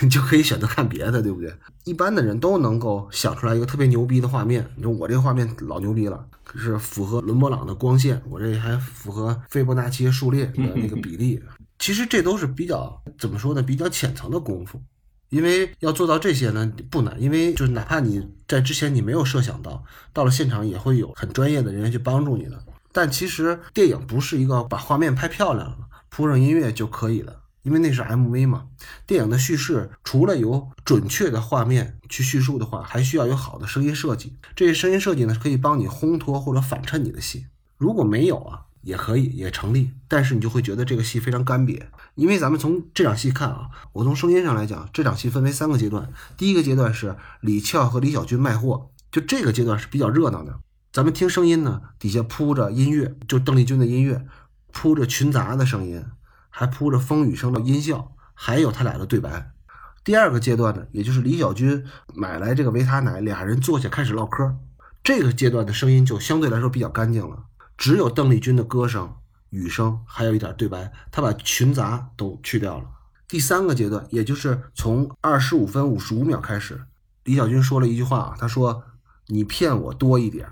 你 (laughs) 就可以选择看别的，对不对？一般的人都能够想出来一个特别牛逼的画面。你说我这个画面老牛逼了，是符合伦勃朗的光线，我这还符合斐波那契数列的那个比例。(laughs) 其实这都是比较怎么说呢？比较浅层的功夫。因为要做到这些呢不难，因为就是哪怕你在之前你没有设想到，到了现场也会有很专业的人员去帮助你的。但其实电影不是一个把画面拍漂亮了，铺上音乐就可以了，因为那是 MV 嘛。电影的叙事除了有准确的画面去叙述的话，还需要有好的声音设计。这些声音设计呢，可以帮你烘托或者反衬你的戏。如果没有啊。也可以，也成立，但是你就会觉得这个戏非常干瘪，因为咱们从这场戏看啊，我从声音上来讲，这场戏分为三个阶段，第一个阶段是李俏和李小军卖货，就这个阶段是比较热闹的，咱们听声音呢，底下铺着音乐，就邓丽君的音乐，铺着群杂的声音，还铺着风雨声的音效，还有他俩的对白。第二个阶段呢，也就是李小军买来这个维他奶，俩人坐下开始唠嗑，这个阶段的声音就相对来说比较干净了。只有邓丽君的歌声、雨声，还有一点对白，他把群杂都去掉了。第三个阶段，也就是从二十五分五十五秒开始，李小军说了一句话啊，他说：“你骗我多一点。”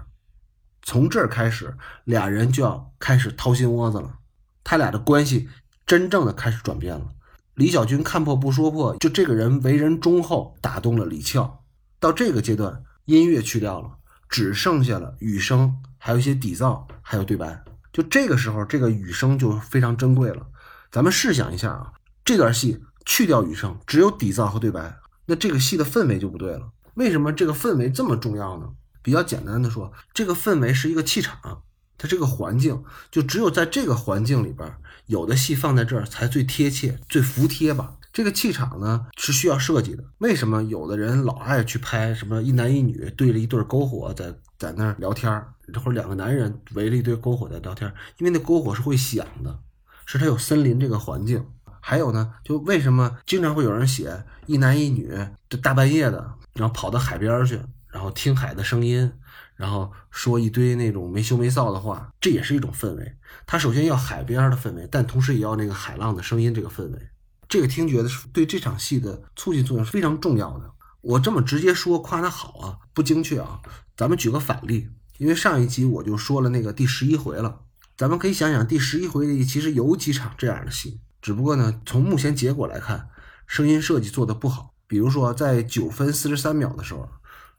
从这儿开始，俩人就要开始掏心窝子了，他俩的关系真正的开始转变了。李小军看破不说破，就这个人为人忠厚，打动了李俏。到这个阶段，音乐去掉了。只剩下了雨声，还有一些底噪，还有对白。就这个时候，这个雨声就非常珍贵了。咱们试想一下啊，这段戏去掉雨声，只有底噪和对白，那这个戏的氛围就不对了。为什么这个氛围这么重要呢？比较简单的说，这个氛围是一个气场，它这个环境就只有在这个环境里边，有的戏放在这儿才最贴切、最服帖吧。这个气场呢是需要设计的。为什么有的人老爱去拍什么一男一女对着一对篝火在在那儿聊天儿，或者两个男人围着一堆篝火在聊天？因为那篝火是会响的，是它有森林这个环境。还有呢，就为什么经常会有人写一男一女这大半夜的，然后跑到海边去，然后听海的声音，然后说一堆那种没羞没臊的话，这也是一种氛围。它首先要海边的氛围，但同时也要那个海浪的声音这个氛围。这个听觉的对这场戏的促进作用是非常重要的。我这么直接说夸他好啊，不精确啊。咱们举个反例，因为上一集我就说了那个第十一回了，咱们可以想想第十一回里其实有几场这样的戏，只不过呢，从目前结果来看，声音设计做的不好。比如说在九分四十三秒的时候。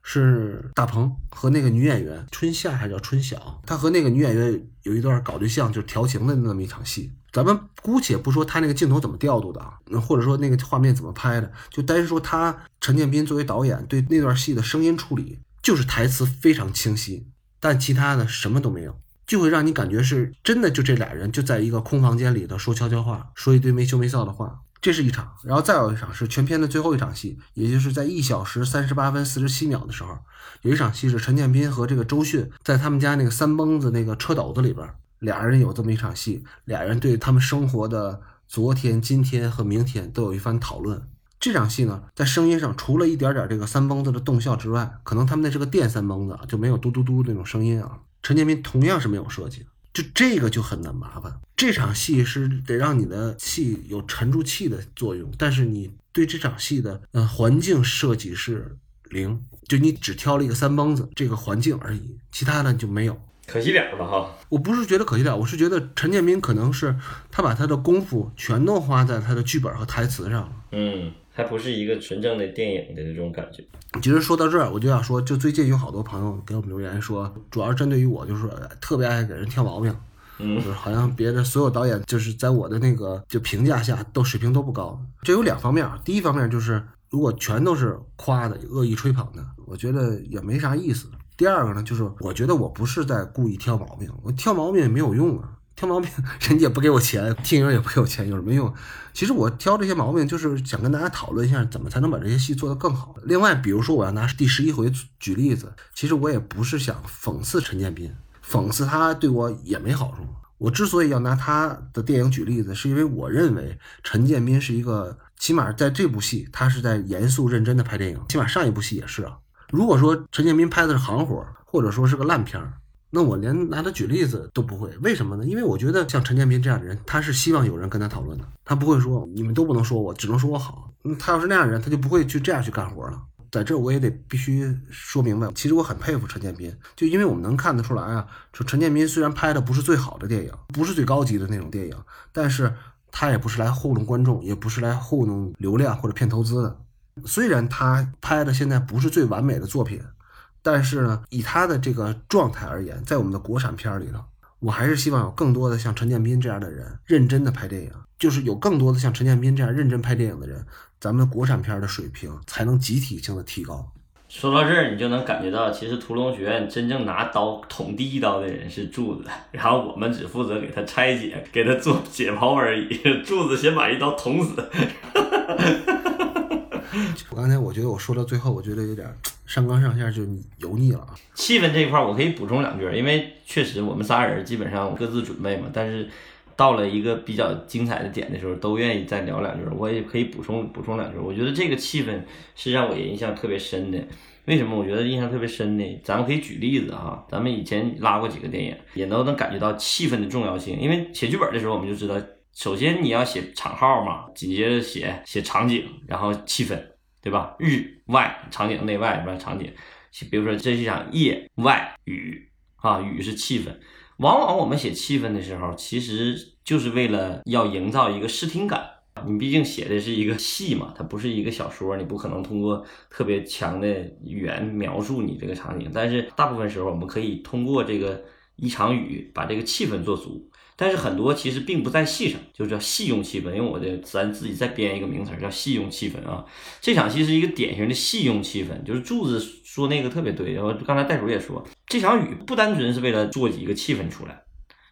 是大鹏和那个女演员春夏还叫春晓？他和那个女演员有一段搞对象，就是调情的那么一场戏。咱们姑且不说他那个镜头怎么调度的啊，或者说那个画面怎么拍的，就单说他陈建斌作为导演对那段戏的声音处理，就是台词非常清晰，但其他的什么都没有，就会让你感觉是真的就这俩人就在一个空房间里头说悄悄话，说一堆没羞没臊的话。这是一场，然后再有一场是全片的最后一场戏，也就是在一小时三十八分四十七秒的时候，有一场戏是陈建斌和这个周迅在他们家那个三蹦子那个车斗子里边，俩人有这么一场戏，俩人对他们生活的昨天、今天和明天都有一番讨论。这场戏呢，在声音上除了一点点这个三蹦子的动效之外，可能他们那是个电三蹦子，就没有嘟嘟嘟那种声音啊。陈建斌同样是没有设计的。就这个就很难麻烦，这场戏是得让你的戏有沉住气的作用，但是你对这场戏的呃环境设计是零，就你只挑了一个三蹦子这个环境而已，其他的就没有，可惜点吧哈。我不是觉得可惜点，我是觉得陈建斌可能是他把他的功夫全都花在他的剧本和台词上了，嗯。还不是一个纯正的电影的那种感觉。其实说到这儿，我就想说，就最近有好多朋友给我们留言说，主要是针对于我，就是特别爱给人挑毛病。嗯就是好像别的所有导演就是在我的那个就评价下都水平都不高。这有两方面啊，第一方面就是如果全都是夸的、恶意吹捧的，我觉得也没啥意思。第二个呢，就是我觉得我不是在故意挑毛病，我挑毛病也没有用啊，挑毛病人家也不给我钱，电影也不给我钱，有什么用？其实我挑这些毛病，就是想跟大家讨论一下，怎么才能把这些戏做得更好。另外，比如说我要拿第十一回举例子，其实我也不是想讽刺陈建斌，讽刺他对我也没好处。我之所以要拿他的电影举例子，是因为我认为陈建斌是一个，起码在这部戏，他是在严肃认真的拍电影，起码上一部戏也是啊。如果说陈建斌拍的是行活，或者说是个烂片儿，那我连拿他举例子都不会。为什么呢？因为我觉得像陈建斌这样的人，他是希望有人跟他讨论的，他不会说你们都不能说我，只能说我好。他要是那样的人，他就不会去这样去干活了。在这我也得必须说明白，其实我很佩服陈建斌，就因为我们能看得出来啊，说陈建斌虽然拍的不是最好的电影，不是最高级的那种电影，但是他也不是来糊弄观众，也不是来糊弄流量或者骗投资的。虽然他拍的现在不是最完美的作品，但是呢，以他的这个状态而言，在我们的国产片里头，我还是希望有更多的像陈建斌这样的人认真的拍电影，就是有更多的像陈建斌这样认真拍电影的人，咱们国产片的水平才能集体性的提高。说到这儿，你就能感觉到，其实屠龙学院真正拿刀捅第一刀的人是柱子，然后我们只负责给他拆解，给他做解剖而已。柱子先把一刀捅死。(laughs) (laughs) 我刚才我觉得我说到最后，我觉得有点 (tsk) 上纲上线就油腻了啊。气氛这一块我可以补充两句，因为确实我们仨人基本上各自准备嘛，但是到了一个比较精彩的点的时候，都愿意再聊两句，我也可以补充补充两句。我觉得这个气氛是让我印象特别深的。为什么我觉得印象特别深呢？咱们可以举例子啊，咱们以前拉过几个电影，也都能感觉到气氛的重要性。因为写剧本的时候，我们就知道，首先你要写场号嘛，紧接着写写场景，然后气氛，对吧？日外场景，内外是吧？场景，比如说这是一场夜外雨啊，雨是气氛。往往我们写气氛的时候，其实就是为了要营造一个视听感。你毕竟写的是一个戏嘛，它不是一个小说，你不可能通过特别强的语言描述你这个场景。但是大部分时候，我们可以通过这个一场雨把这个气氛做足。但是很多其实并不在戏上，就叫戏用气氛。因为我的咱自己再编一个名词叫戏用气氛啊。这场戏是一个典型的戏用气氛，就是柱子说那个特别对。然后刚才袋鼠也说，这场雨不单纯是为了做几个气氛出来，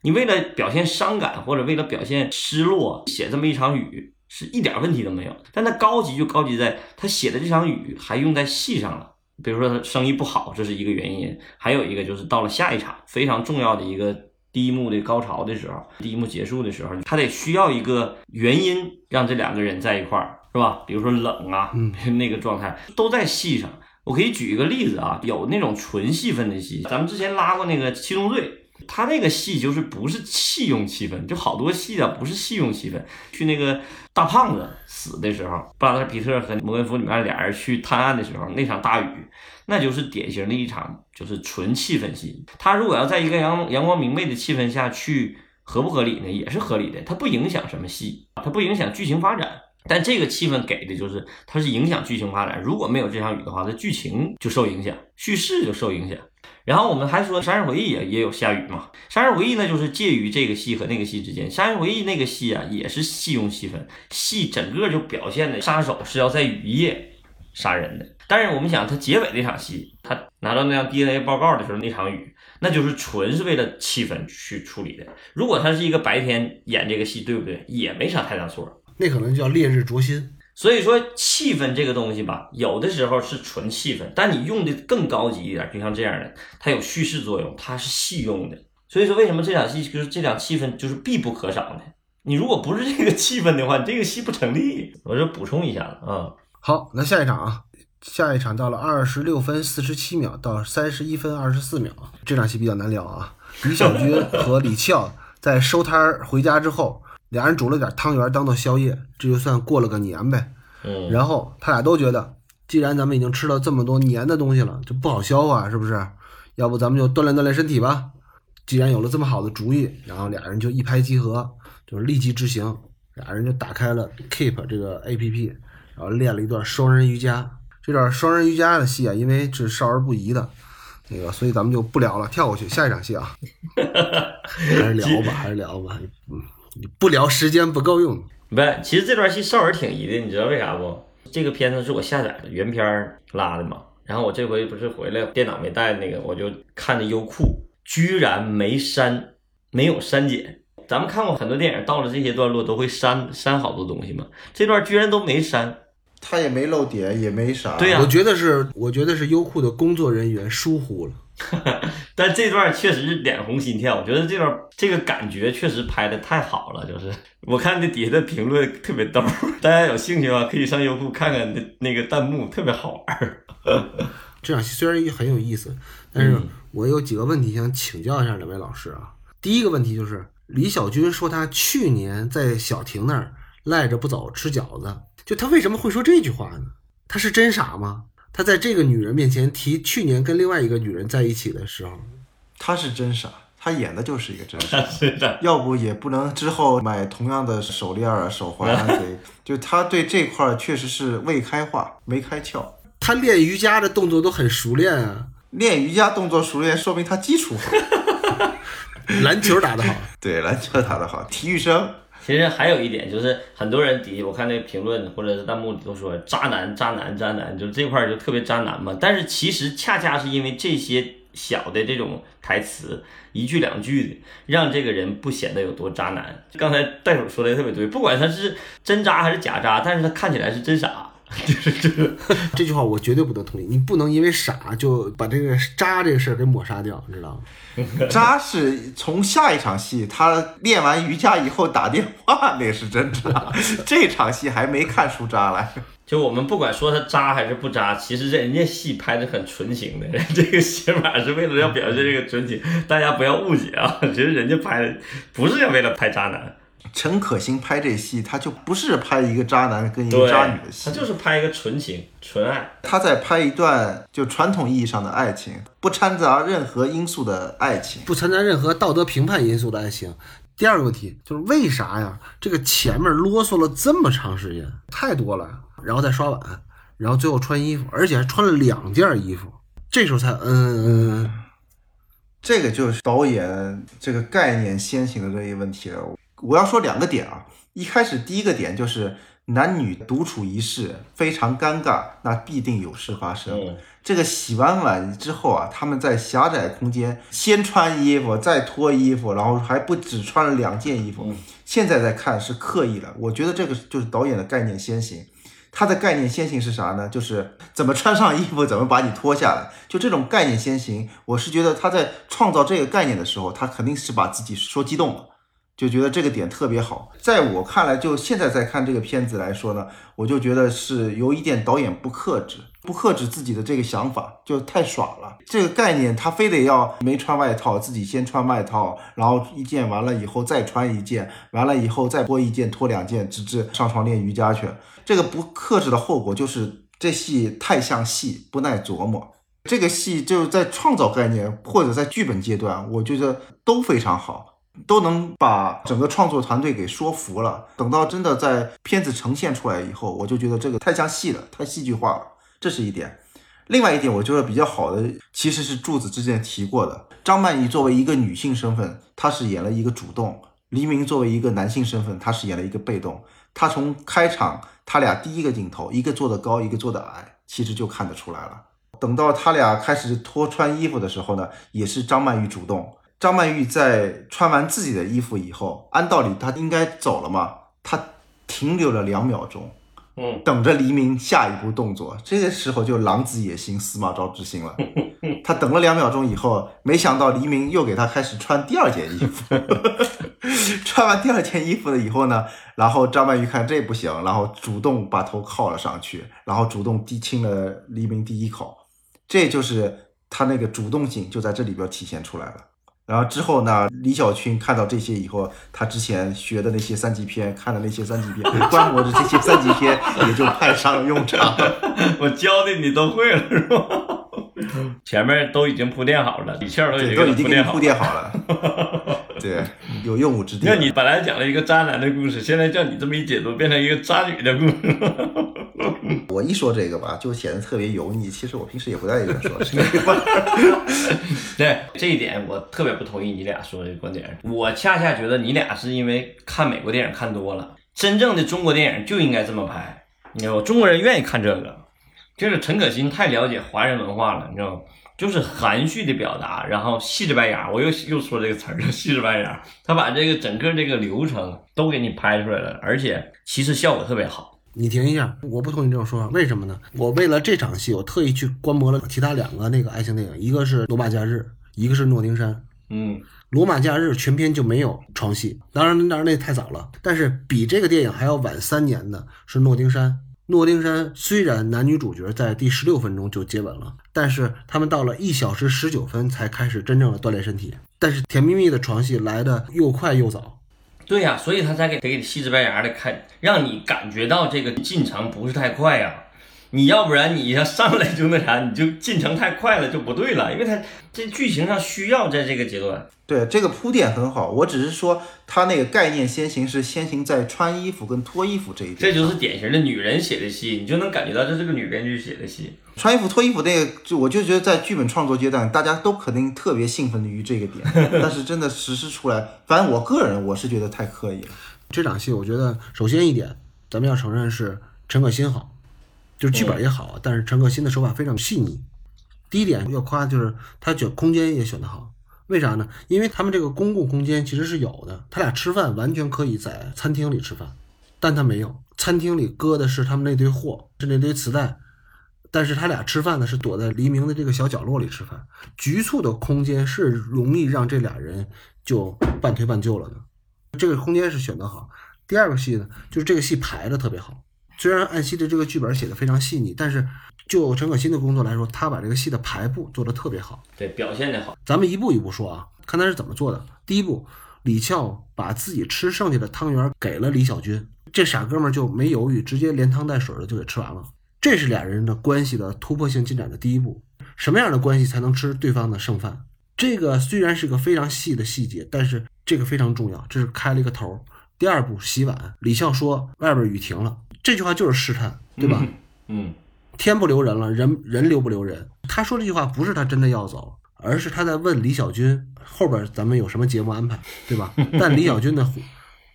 你为了表现伤感或者为了表现失落，写这么一场雨是一点问题都没有。但它高级就高级在他写的这场雨还用在戏上了。比如说他生意不好，这是一个原因；还有一个就是到了下一场非常重要的一个。第一幕的高潮的时候，第一幕结束的时候，他得需要一个原因让这两个人在一块儿，是吧？比如说冷啊，(laughs) 那个状态都在戏上。我可以举一个例子啊，有那种纯戏份的戏，咱们之前拉过那个《七宗罪》，他那个戏就是不是戏用气氛，就好多戏啊不是戏用气氛。去那个大胖子死的时候，布拉德皮特和摩根弗里曼俩人去探案的时候，那场大雨。那就是典型的一场就是纯气氛戏。他如果要在一个阳阳光明媚的气氛下去，合不合理呢？也是合理的，它不影响什么戏，它不影响剧情发展。但这个气氛给的就是它是影响剧情发展。如果没有这场雨的话，它剧情就受影响，叙事就受影响。然后我们还说《杀人回忆》也也有下雨嘛，《杀人回忆》呢就是介于这个戏和那个戏之间，《杀人回忆》那个戏啊也是戏用气氛，戏整个就表现的杀手是要在雨夜。杀人的，但是我们想，他结尾那场戏，他拿到那张 DNA 报告的时候，那场雨，那就是纯是为了气氛去处理的。如果他是一个白天演这个戏，对不对？也没啥太大错。那可能叫烈日灼心。所以说，气氛这个东西吧，有的时候是纯气氛，但你用的更高级一点，就像这样的，它有叙事作用，它是戏用的。所以说，为什么这场戏就是这场气氛就是必不可少的？你如果不是这个气氛的话，你这个戏不成立。我就补充一下啊。好，那下一场啊，下一场到了二十六分四十七秒到三十一分二十四秒，这场戏比较难聊啊。李小军和李翘在收摊儿回家之后，俩人煮了点汤圆当做宵夜，这就算过了个年呗。嗯，然后他俩都觉得，既然咱们已经吃了这么多年的东西了，就不好消化，是不是？要不咱们就锻炼锻炼身体吧。既然有了这么好的主意，然后俩人就一拍即合，就是立即执行。俩人就打开了 Keep 这个 APP。然后练了一段双人瑜伽，这段双人瑜伽的戏啊，因为是少儿不宜的，那个，所以咱们就不聊了，跳过去下一场戏啊，(laughs) 还是聊吧，还是聊吧，嗯，不聊时间不够用。不是，其实这段戏少儿挺疑的，你知道为啥不？这个片子是我下载的原片儿拉的嘛，然后我这回不是回来电脑没带那个，我就看的优酷，居然没删，没有删减。咱们看过很多电影，到了这些段落都会删删好多东西嘛，这段居然都没删。他也没漏点，也没啥。对呀、我觉得是，我觉得是优酷的工作人员疏忽了。(laughs) 但这段确实是脸红心跳，我觉得这段这个感觉确实拍的太好了，就是我看这底下的评论特别逗，大家有兴趣的话可以上优酷看看那那个弹幕，特别好玩。这场戏虽然很有意思，但是我有几个问题想请教一下两位老师啊。第一个问题就是李小军说他去年在小婷那儿赖着不走吃饺子，就他为什么会说这句话呢？他是真傻吗？他在这个女人面前提去年跟另外一个女人在一起的时候，他是真傻，他演的就是一个真傻。(laughs) 是的，要不也不能之后买同样的手链啊、手环啊，(laughs) 给就他对这块儿确实是未开化、没开窍。他练瑜伽的动作都很熟练啊，练瑜伽动作熟练，说明他基础好。篮球打得好。(laughs) 对，篮球打得好，体育生。其实还有一点就是，很多人底下我看那个评论或者是弹幕里都说渣男、渣男、渣男，就这块就特别渣男嘛。但是其实恰恰是因为这些小的这种台词，一句两句的，让这个人不显得有多渣男。刚才袋鼠说的特别对，不管他是真渣还是假渣，但是他看起来是真傻，(laughs) 就是这个。(laughs) 这句话我绝对不能同意，你不能因为傻就把这个渣这个事儿给抹杀掉，你知道吗？(laughs) 渣是从下一场戏，他练完瑜伽以后打电话，那是真渣。这场戏还没看出渣来。就我们不管说他渣还是不渣，其实人家戏拍的很纯情的，这个写法是为了要表现这个纯情，大家不要误解啊！其实人家拍的不是要为了拍渣男，陈可辛拍这戏，他就不是拍一个渣男跟一个渣女的戏，他就是拍一个纯情纯爱。他在拍一段就传统意义上的爱情，不掺杂任何因素的爱情。不掺杂任何道德评判因素的爱情。第二个问题就是为啥呀？这个前面啰嗦了这么长时间，太多了，然后再刷碗，然后最后穿衣服，而且还穿了两件衣服，这时候才嗯嗯嗯，这个就是导演这个概念先行的这一问题了。我要说两个点啊，一开始第一个点就是男女独处一室非常尴尬，那必定有事发生。嗯这个洗完碗之后啊，他们在狭窄空间先穿衣服，再脱衣服，然后还不只穿了两件衣服。现在再看是刻意的，我觉得这个就是导演的概念先行。他的概念先行是啥呢？就是怎么穿上衣服，怎么把你脱下来，就这种概念先行。我是觉得他在创造这个概念的时候，他肯定是把自己说激动了，就觉得这个点特别好。在我看来，就现在在看这个片子来说呢，我就觉得是有一点导演不克制，不克制自己的这个想法，就太耍了。这个概念他非得要没穿外套，自己先穿外套，然后一件完了以后再穿一件，完了以后再脱一件脱两件，直至上床练瑜伽去。这个不克制的后果就是这戏太像戏，不耐琢磨。这个戏就是在创造概念或者在剧本阶段，我觉得都非常好，都能把整个创作团队给说服了。等到真的在片子呈现出来以后，我就觉得这个太像戏了，太戏剧化了，这是一点。另外一点，我觉得比较好的其实是柱子之前提过的，张曼玉作为一个女性身份，她是演了一个主动；黎明作为一个男性身份，他是演了一个被动。他从开场他俩第一个镜头，一个做的高，一个做的矮，其实就看得出来了。等到他俩开始脱穿衣服的时候呢，也是张曼玉主动。张曼玉在穿完自己的衣服以后，按道理她应该走了嘛，她停留了两秒钟，嗯，等着黎明下一步动作。这个时候就狼子野心，司马昭之心了。他等了两秒钟以后，没想到黎明又给他开始穿第二件衣服。(laughs) 穿完第二件衣服了以后呢，然后张曼玉看这不行，然后主动把头靠了上去，然后主动低亲了黎明第一口。这就是他那个主动性就在这里边体现出来了。然后之后呢，李小群看到这些以后，他之前学的那些三级片，看的那些三级片，(laughs) 观摩的这些三级片，也就派上了用场。(laughs) 我教的你都会了是吧？前面都已经铺垫好了，底线都已，经都已经给你铺铺垫好了。(laughs) 对，有用武之地。那你本来讲了一个渣男的故事，现在叫你这么一解读，变成一个渣女的故事。(laughs) 我一说这个吧，就显得特别油腻。其实我平时也不带这么说这个。(laughs) 对这一点，我特别不同意你俩说的观点。我恰恰觉得你俩是因为看美国电影看多了，真正的中国电影就应该这么拍。你知道，中国人愿意看这个，就是陈可辛太了解华人文化了，你知道吗？就是含蓄的表达，然后细致白牙。我又又说这个词儿了，(laughs) 细致白牙。他把这个整个这个流程都给你拍出来了，而且其实效果特别好。你停一下，我不同意这种说法，为什么呢？我为了这场戏，我特意去观摩了其他两个那个爱情电影，一个是《罗马假日》，一个是《诺丁山》。嗯，《罗马假日》全篇就没有床戏，当然当然那太早了，但是比这个电影还要晚三年的是《诺丁山》。诺丁山虽然男女主角在第十六分钟就接吻了，但是他们到了一小时十九分才开始真正的锻炼身体。但是甜蜜蜜的床戏来的又快又早，对呀、所以他才给给你细致白牙的看，让你感觉到这个进程不是太快呀、你要不然你要上来就那啥，你就进程太快了就不对了，因为他这剧情上需要在这个阶段。对，这个铺垫很好。我只是说，他那个概念先行是先行在穿衣服跟脱衣服这一点。这就是典型的女人写的戏，你就能感觉到这是个女编剧写的戏。穿衣服脱衣服那个，就我就觉得在剧本创作阶段，大家都肯定特别兴奋于这个点，(laughs) 但是真的实施出来，反正我个人我是觉得太刻意了。这场戏我觉得首先一点，咱们要承认是陈可辛好，就是剧本也好，但是陈可辛的手法非常细腻。第一点要夸就是他选空间也选得好，为啥呢？因为他们这个公共空间其实是有的，他俩吃饭完全可以在餐厅里吃饭，但他没有，餐厅里搁的是他们那堆货，是那堆磁带。但是他俩吃饭呢，是躲在黎明的这个小角落里吃饭。局促的空间是容易让这俩人就半推半就了的。这个空间是选得好。第二个戏呢，就是这个戏排的特别好。虽然艾希的这个剧本写的非常细腻，但是就陈可辛的工作来说，他把这个戏的排布做得特别好。对，表现的好。咱们一步一步说啊，看他是怎么做的。第一步，李翘把自己吃剩下的汤圆给了李小军，这傻哥们儿就没犹豫，直接连汤带水的就给吃完了。这是俩人的关系的突破性进展的第一步。什么样的关系才能吃对方的剩饭？这个虽然是个非常细的细节，但是这个非常重要，这是开了一个头。第二步，洗碗。李笑说：“外边雨停了。”这句话就是试探，对吧？嗯，天不留人了，人人留不留人？他说这句话不是他真的要走，而是他在问李小军后边咱们有什么节目安排，对吧？(laughs) 但李小军的，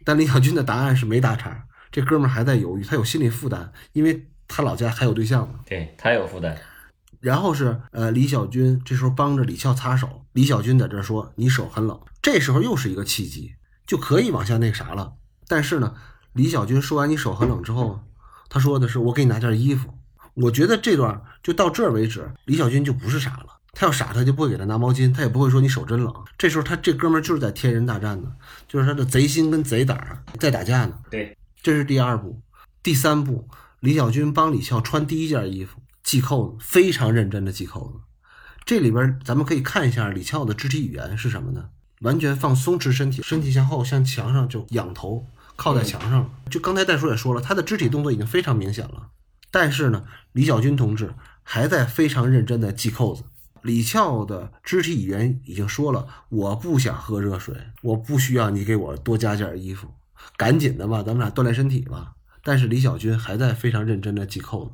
但李小军的答案是没打岔，这哥们儿还在犹豫，他有心理负担，因为他老家还有对象呢。对他有负担。然后是呃，李小军这时候帮着李翘擦手，李小军在这说：“你手很冷。”这时候又是一个契机，就可以往下那啥了。但是呢，李小军说完“你手很冷”之后，他说的是：“我给你拿件衣服。”我觉得这段就到这儿为止，李小军就不是傻了。他要傻，他就不会给他拿毛巾，他也不会说你手真冷。这时候他这哥们儿就是在天人大战呢，就是他的贼心跟贼胆儿在打架呢。对，这是第二步，第三步，李小军帮李翘穿第一件衣服，系扣子，非常认真的系扣子。这里边咱们可以看一下李翘的肢体语言是什么呢？完全放松弛身体，身体向后，向墙上就仰头靠在墙上了。就刚才戴叔也说了，他的肢体动作已经非常明显了，但是呢，李小军同志还在非常认真的系扣子。李翘的肢体语言已经说了，我不想喝热水，我不需要你给我多加件衣服，赶紧的吧，咱们俩锻炼身体吧。但是李小军还在非常认真的系扣子，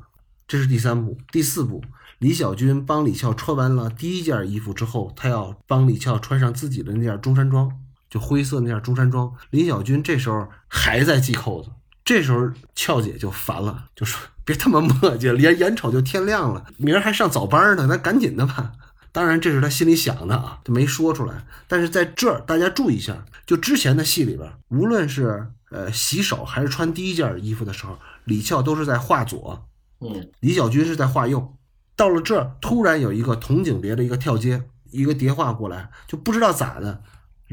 这是第三步。第四步，李小军帮李翘穿完了第一件衣服之后，他要帮李翘穿上自己的那件中山装，就灰色那件中山装。李小军这时候还在系扣子，这时候俏姐就烦了，就说：“别他妈磨叽了，眼眼瞅就天亮了，明儿还上早班呢，咱赶紧的吧。”当然，这是他心里想的啊，他没说出来。但是在这儿，大家注意一下，就之前的戏里边，无论是呃洗手还是穿第一件衣服的时候，李翘都是在画左，嗯，李小军是在画右。到了这儿，突然有一个铜景别的一个跳接，一个叠画过来，就不知道咋的，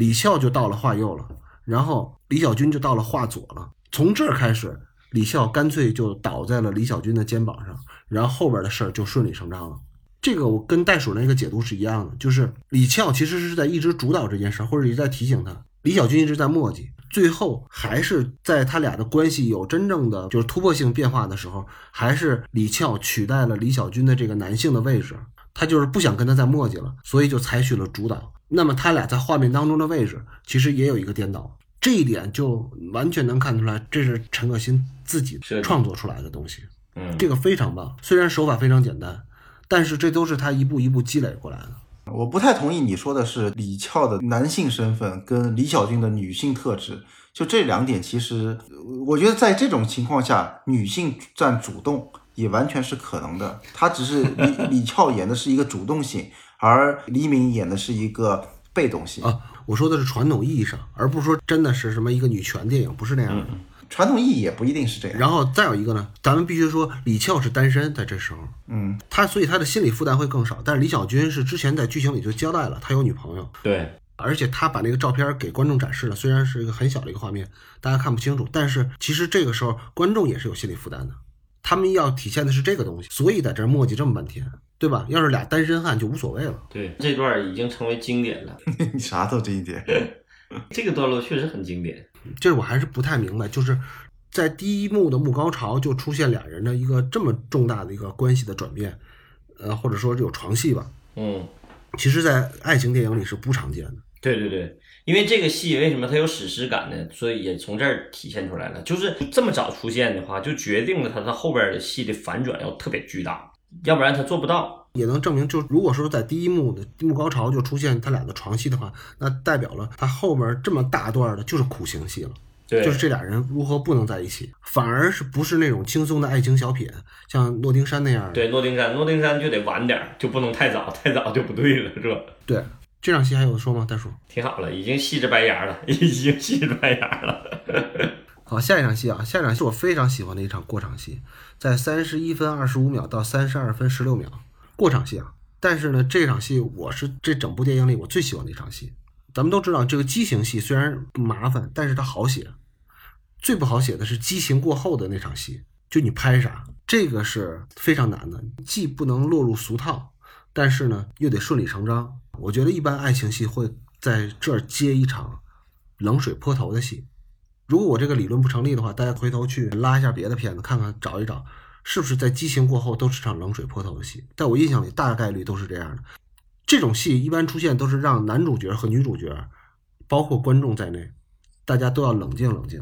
李翘就到了画右了，然后李小军就到了画左了。从这儿开始，李翘干脆就倒在了李小军的肩膀上，然后后边的事儿就顺理成章了。这个我跟袋鼠那个解读是一样的，就是李翘其实是在一直主导这件事，或者一直在提醒他，李小军一直在磨叽，最后还是在他俩的关系有真正的就是突破性变化的时候，还是李翘取代了李小军的这个男性的位置，他就是不想跟他再磨叽了，所以就采取了主导。那么他俩在画面当中的位置其实也有一个颠倒，这一点就完全能看出来，这是陈可辛自己创作出来的东西。嗯，这个非常棒。虽然手法非常简单，但是这都是他一步一步积累过来的。我不太同意你说的是李翘的男性身份跟李小军的女性特质，就这两点，其实我觉得在这种情况下，女性占主动也完全是可能的。他只是李 (laughs) 李翘演的是一个主动性，而黎明演的是一个被动性啊。我说的是传统意义上，而不是说真的是什么一个女权电影，不是那样的。传统意义也不一定是这样。然后再有一个呢，咱们必须说李翘是单身，在这时候，嗯，他所以他的心理负担会更少。但是李小军是之前在剧情里就交代了，他有女朋友，对，而且他把那个照片给观众展示了，虽然是一个很小的一个画面，大家看不清楚，但是其实这个时候观众也是有心理负担的，他们要体现的是这个东西，所以在这磨叽这么半天，对吧？要是俩单身汉就无所谓了。对，这段已经成为经典了。你 (laughs) 啥都这一点，(laughs) 这个段落确实很经典。这我还是不太明白，就是在第一幕的幕高潮就出现俩人的一个这么重大的一个关系的转变，呃，或者说有床戏吧。嗯，其实，在爱情电影里是不常见的。对对对，因为这个戏为什么它有史诗感呢？所以也从这儿体现出来了。就是这么早出现的话，就决定了它的后边的戏的反转要特别巨大，要不然它做不到。也能证明，就如果说在第一幕的幕高潮就出现他俩的床戏的话，那代表了他后面这么大段的就是苦情戏了。对，就是这俩人如何不能在一起，反而是不是那种轻松的爱情小品，像诺丁山那样的。对，诺丁山，诺丁山就得晚点，就不能太早，太早就不对了，是吧？对，这场戏还有说吗？大叔？挺好了，已经细着白牙了，已经细着白牙了。(laughs) 好，下一场戏啊，下一场戏我非常喜欢的一场过场戏，在三十一分二十五秒到三十二分十六秒。过场戏啊，但是呢，这场戏我是这整部电影里我最喜欢的一场戏。咱们都知道，这个激情戏虽然麻烦，但是它好写。最不好写的是激情过后的那场戏，就你拍啥，这个是非常难的，既不能落入俗套，但是呢又得顺理成章。我觉得一般爱情戏会在这儿接一场冷水泼头的戏。如果我这个理论不成立的话，大家回头去拉一下别的片子，看看找一找。是不是在激情过后都是场冷水泼头的戏？在我印象里，大概率都是这样的。这种戏一般出现都是让男主角和女主角，包括观众在内，大家都要冷静冷静。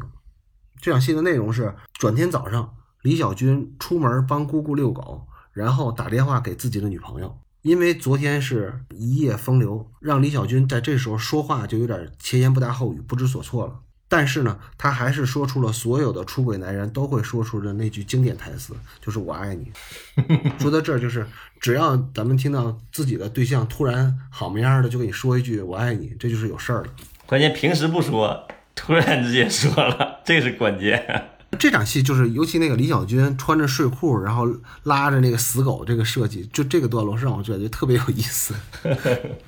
这场戏的内容是：转天早上，李小军出门帮姑姑遛狗，然后打电话给自己的女朋友，因为昨天是一夜风流，让李小军在这时候说话就有点前言不搭后语，不知所措了。但是呢，他还是说出了所有的出轨男人都会说出的那句经典台词，就是“我爱你 (laughs) ”。说到这儿，就是只要咱们听到自己的对象突然好么样的就给你说一句“我爱你”，这就是有事儿了。关键平时不说，突然之间说了，这是关键。这场戏就是，尤其那个李小军穿着睡裤，然后拉着那个死狗，这个设计，就这个段落是让我觉得特别有意思。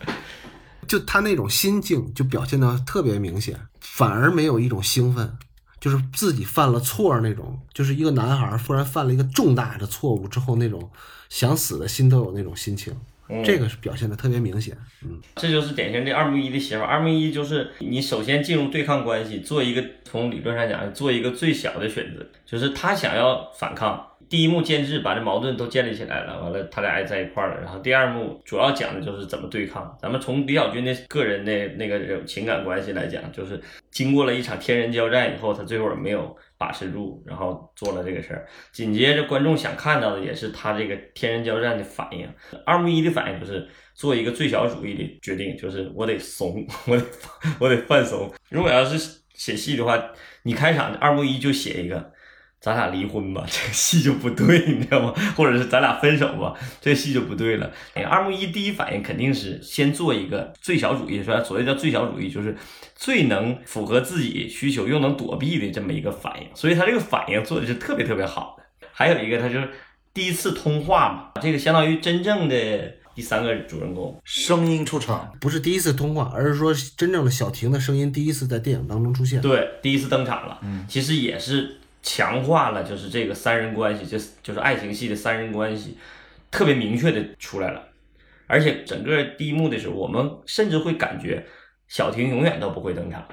(laughs) 就他那种心境就表现的特别明显，反而没有一种兴奋，就是自己犯了错那种，就是一个男孩忽然犯了一个重大的错误之后那种想死的心都有那种心情，这个是表现的特别明显。嗯，这就是典型的二木一的写法。二木一就是你首先进入对抗关系，做一个从理论上讲做一个最小的选择，就是他想要反抗。第一幕建制把这矛盾都建立起来了，完了他俩爱在一块儿了。然后第二幕主要讲的就是怎么对抗。咱们从李小军的个人的那个情感关系来讲，就是经过了一场天人交战以后，他最后没有把持住，然后做了这个事儿。紧接着观众想看到的也是他这个天人交战的反应。二木一的反应就是做一个最小主义的决定，就是我得怂，(laughs) 我得我得犯怂。如果要是写戏的话，你开场二木一就写一个。咱俩离婚吧，这个戏就不对，你知道吗？(laughs) 或者是咱俩分手吧，这个戏就不对了。二木一第一反应肯定是先做一个最小主义，说所谓叫最小主义，就是最能符合自己需求又能躲避的这么一个反应。所以他这个反应做的是特别特别好的。还有一个，他就是第一次通话嘛，这个相当于真正的第三个主人公声音出场，不是第一次通话，而是说真正的小婷的声音第一次在电影当中出现。对，第一次登场了。嗯，其实也是。强化了就是这个三人关系，就就是爱情戏的三人关系，特别明确的出来了。而且整个第一幕的时候，我们甚至会感觉小婷永远都不会登场。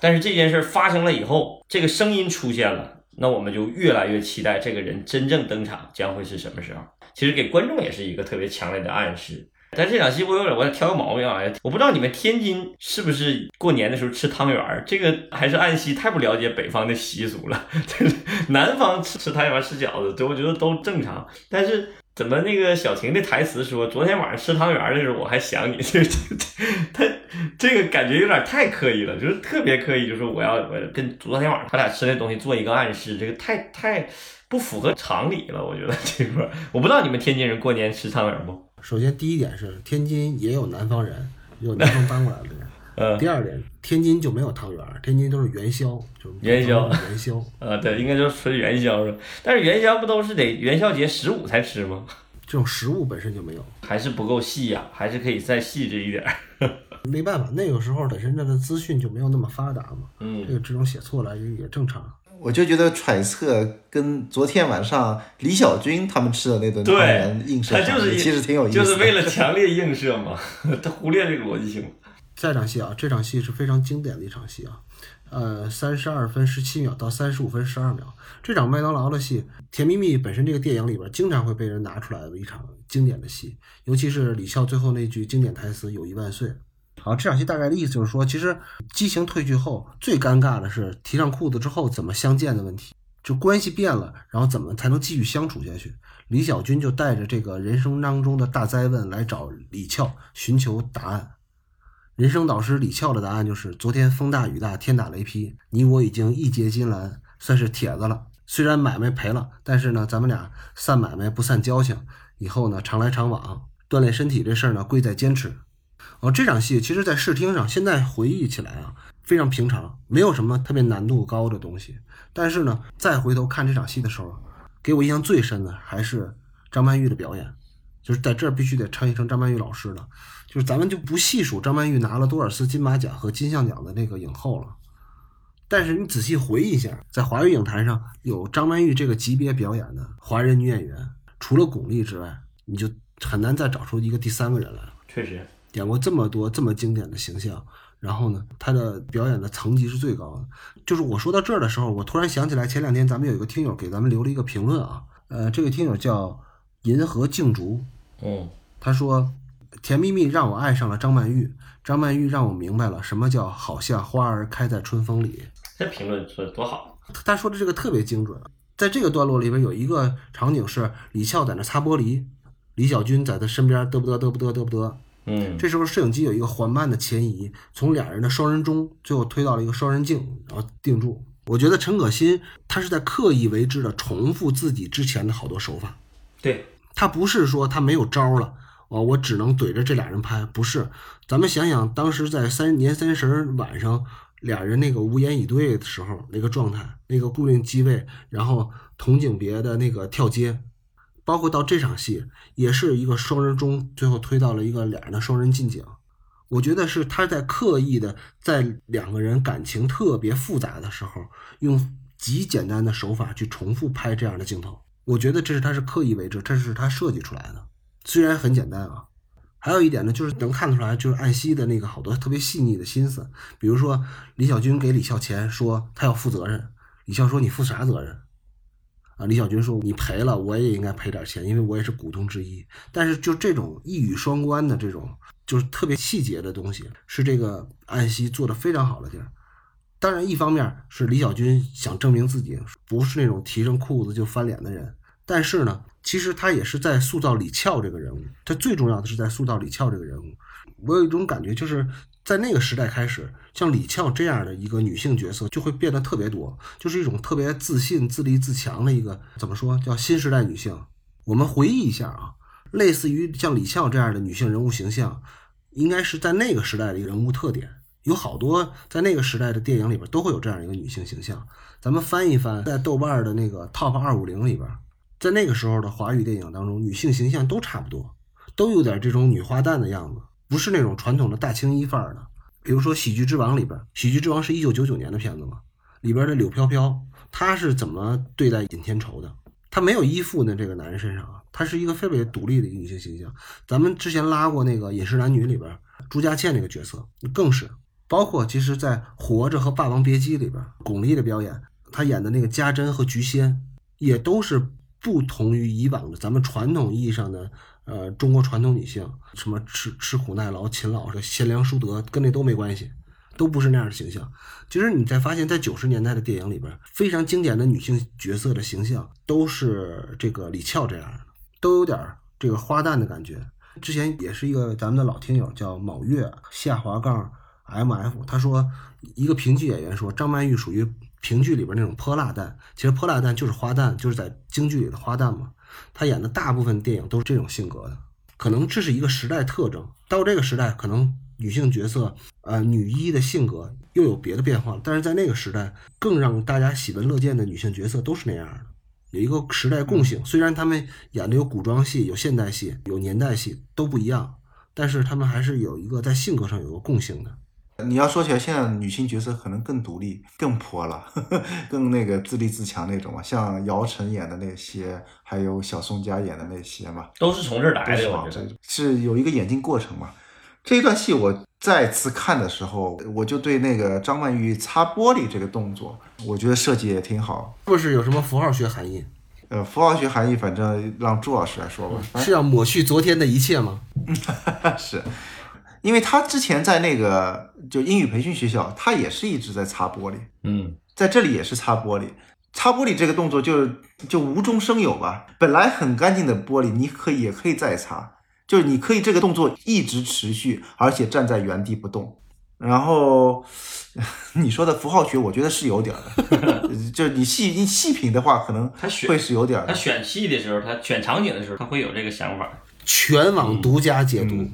但是这件事发生了以后，这个声音出现了，那我们就越来越期待这个人真正登场将会是什么时候。其实给观众也是一个特别强烈的暗示。但这场戏我有点，我挑个毛病啊！我不知道你们天津是不是过年的时候吃汤圆儿？这个还是按西太不了解北方的习俗了。南方吃吃汤圆吃饺子，这我觉得都正常。但是怎么那个小婷的台词说，昨天晚上吃汤圆的时候我还想你，(laughs) 这这他这个感觉有点太刻意了，就是特别刻意，就是我要我跟昨天晚上他俩吃那东西做一个暗示，这个太太不符合常理了。我觉得这块儿我不知道你们天津人过年吃汤圆不？首先，第一点是天津也有南方人，有 (laughs) 南方搬过来的人。嗯。第二点，天津就没有汤圆，天津都是元宵，就是元宵。元宵。(laughs) 啊，对，应该就是纯元宵是吧？但是元宵不都是得元宵节十五才吃吗？(laughs) 这种食物本身就没有，还是不够细呀，还是可以再细致一点。没办法，那个时候本身它的资讯就没有那么发达嘛。嗯。这个这种写错了也也正常。我就觉得揣测跟昨天晚上李小军他们吃的那顿汤圆映射，他就是其实挺有意思，就是为了强烈映射嘛，(laughs) 他忽略这个逻辑性。下场戏啊，这场戏是非常经典的一场戏啊，呃，三十二分十七秒到三十五分十二秒，这场麦当劳的戏，《甜蜜蜜》本身这个电影里边经常会被人拿出来的一场经典的戏，尤其是李笑最后那句经典台词“友谊万岁”。好，这场戏大概的意思就是说，其实激情褪去后，最尴尬的是提上裤子之后怎么相见的问题，就关系变了，然后怎么才能继续相处下去？李小军就带着这个人生当中的大灾问来找李翘寻求答案。人生导师李翘的答案就是：昨天风大雨大，天打雷劈，你我已经义结金兰，算是铁子了。虽然买卖赔了，但是呢，咱们俩散买卖不散交情，以后呢常来常往，锻炼身体这事儿呢贵在坚持。哦，这场戏其实，在视听上，现在回忆起来啊，非常平常，没有什么特别难度高的东西。但是呢，再回头看这场戏的时候，给我印象最深的还是张曼玉的表演，就是在这儿必须得称一称张曼玉老师了。就是咱们就不细数张曼玉拿了多少次金马奖和金像奖的那个影后了，但是你仔细回忆一下，在华语影坛上有张曼玉这个级别表演的华人女演员，除了巩俐之外，你就很难再找出一个第三个人来了。确实。演过这么多这么经典的形象，然后呢，他的表演的层级是最高的。就是我说到这儿的时候，我突然想起来，前两天咱们有一个听友给咱们留了一个评论啊，呃，这个听友叫银河静竹，嗯，他说，甜蜜蜜让我爱上了张曼玉，张曼玉让我明白了什么叫好像花儿开在春风里。这评论说的多好，他说的这个特别精准。在这个段落里边有一个场景是李翘在那擦玻璃，李小军在他身边嘚不嘚嘚不嘚嘚不嘚。嗯，这时候摄影机有一个缓慢的前移，从俩人的双人中最后推到了一个双人镜，然后定住。我觉得陈可辛他是在刻意为之的重复自己之前的好多手法。对他不是说他没有招了，哦，我只能怼着这俩人拍，不是。咱们想想当时在三年三十晚上，俩人那个无言以对的时候那个状态，那个固定机位，然后同景别的那个跳接。包括到这场戏，也是一个双人中，最后推到了一个俩人的双人近景。我觉得是他在刻意的在两个人感情特别复杂的时候，用极简单的手法去重复拍这样的镜头。我觉得这是他是刻意为之，这是他设计出来的。虽然很简单啊，还有一点呢，就是能看得出来，就是艾希的那个好多特别细腻的心思。比如说，李小军给李孝钱说他要负责任，李孝说你负啥责任？啊，李小军说：“你赔了，我也应该赔点钱，因为我也是股东之一。”但是就这种一语双关的这种，就是特别细节的东西，是这个安西做的非常好的地儿。当然，一方面是李小军想证明自己不是那种提上裤子就翻脸的人，但是呢，其实他也是在塑造李翘这个人物。他最重要的是在塑造李翘这个人物。我有一种感觉，就是在那个时代开始。像李翘这样的一个女性角色就会变得特别多，就是一种特别自信、自立自强的一个怎么说叫新时代女性。我们回忆一下啊，类似于像李翘这样的女性人物形象，应该是在那个时代的一个人物特点。有好多在那个时代的电影里边都会有这样一个女性形象。咱们翻一翻，在豆瓣的那个 Top 二五零里边，在那个时候的华语电影当中，女性形象都差不多，都有点这种女花旦的样子，不是那种传统的大青衣范儿的。比如说《喜剧之王》里边，《喜剧之王》是一九九九年的片子嘛，里边的柳飘飘，她是怎么对待尹天仇的？她没有依附在这个男人身上啊，她是一个特别独立的一个女性形象。咱们之前拉过那个《饮食男女》里边朱家倩那个角色，更是包括其实，在《活着》和《霸王别姬》里边，巩俐的表演，她演的那个家珍和菊仙，也都是不同于以往的咱们传统意义上的呃中国传统女性，什么吃吃苦耐劳、勤劳、贤良淑德，跟那都没关系，都不是那样的形象。其实你再发现，在九十年代的电影里边，非常经典的女性角色的形象都是这个李俏这样的，都有点这个花旦的感觉。之前也是一个咱们的老听友叫卯月下滑杠 M F，他说一个评剧演员说张曼玉属于评剧里边那种泼辣旦，其实泼辣旦就是花旦，就是在京剧里的花旦嘛。她演的大部分电影都是这种性格的，可能这是一个时代特征。到这个时代，可能女性角色呃女一的性格又有别的变化了，但是在那个时代，更让大家喜闻乐见的女性角色都是那样的。有一个时代共性，虽然他们演的有古装戏、有现代戏、有年代戏都不一样，但是他们还是有一个在性格上有个共性的。你要说起来，现在女性角色可能更独立、更泼了，(laughs) 更那个自立自强那种嘛，像姚晨演的那些，还有小宋佳演的那些嘛，都是从这儿来的。是我觉得是有一个演进过程嘛。这一段戏我再次看的时候，我就对那个张曼玉擦玻璃这个动作，我觉得设计也挺好。是不是有什么符号学含义？呃，符号学含义，反正让朱老师来说吧。是要抹去昨天的一切吗？(laughs) 是，因为他之前在那个就英语培训学校，他也是一直在擦玻璃。嗯，在这里也是擦玻璃。擦玻璃这个动作就就无中生有吧。本来很干净的玻璃，你可以也可以再擦。就是你可以这个动作一直持续，而且站在原地不动。然后 (laughs) 你说的符号学，我觉得是有点的。(laughs) 就是你细你细品的话，可能会是有点。他选戏的时候，他选场景的时候，他会有这个想法。全网独家解读。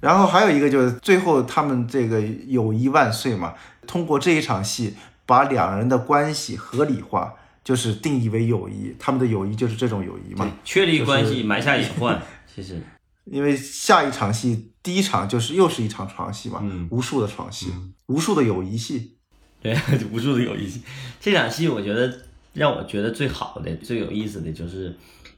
然后还有一个就是最后他们这个友谊万岁嘛，通过这一场戏把两人的关系合理化，就是定义为友谊。他们的友谊就是这种友谊嘛。确立关系，埋下隐患。(laughs) 其实。因为下一场戏，第一场就是又是一场床戏嘛，无数的床戏，无数的友谊戏，对，(laughs) 无数的友谊戏。这场戏我觉得让我觉得最好的、最有意思的就是，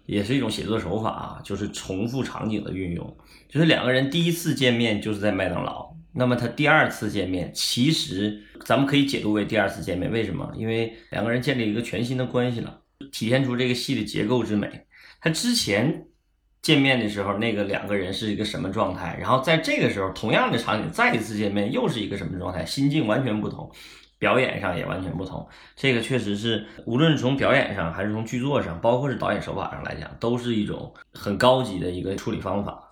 也是一种写作手法啊，就是重复场景的运用。就是两个人第一次见面就是在麦当劳，那么他第二次见面，其实咱们可以解读为第二次见面，为什么？因为两个人建立一个全新的关系了，体现出这个戏的结构之美。他之前。见面的时候，那个两个人是一个什么状态？然后在这个时候，同样的场景再一次见面，又是一个什么状态？心境完全不同，表演上也完全不同。这个确实是，无论从表演上，还是从剧作上，包括是导演手法上来讲，都是一种很高级的一个处理方法。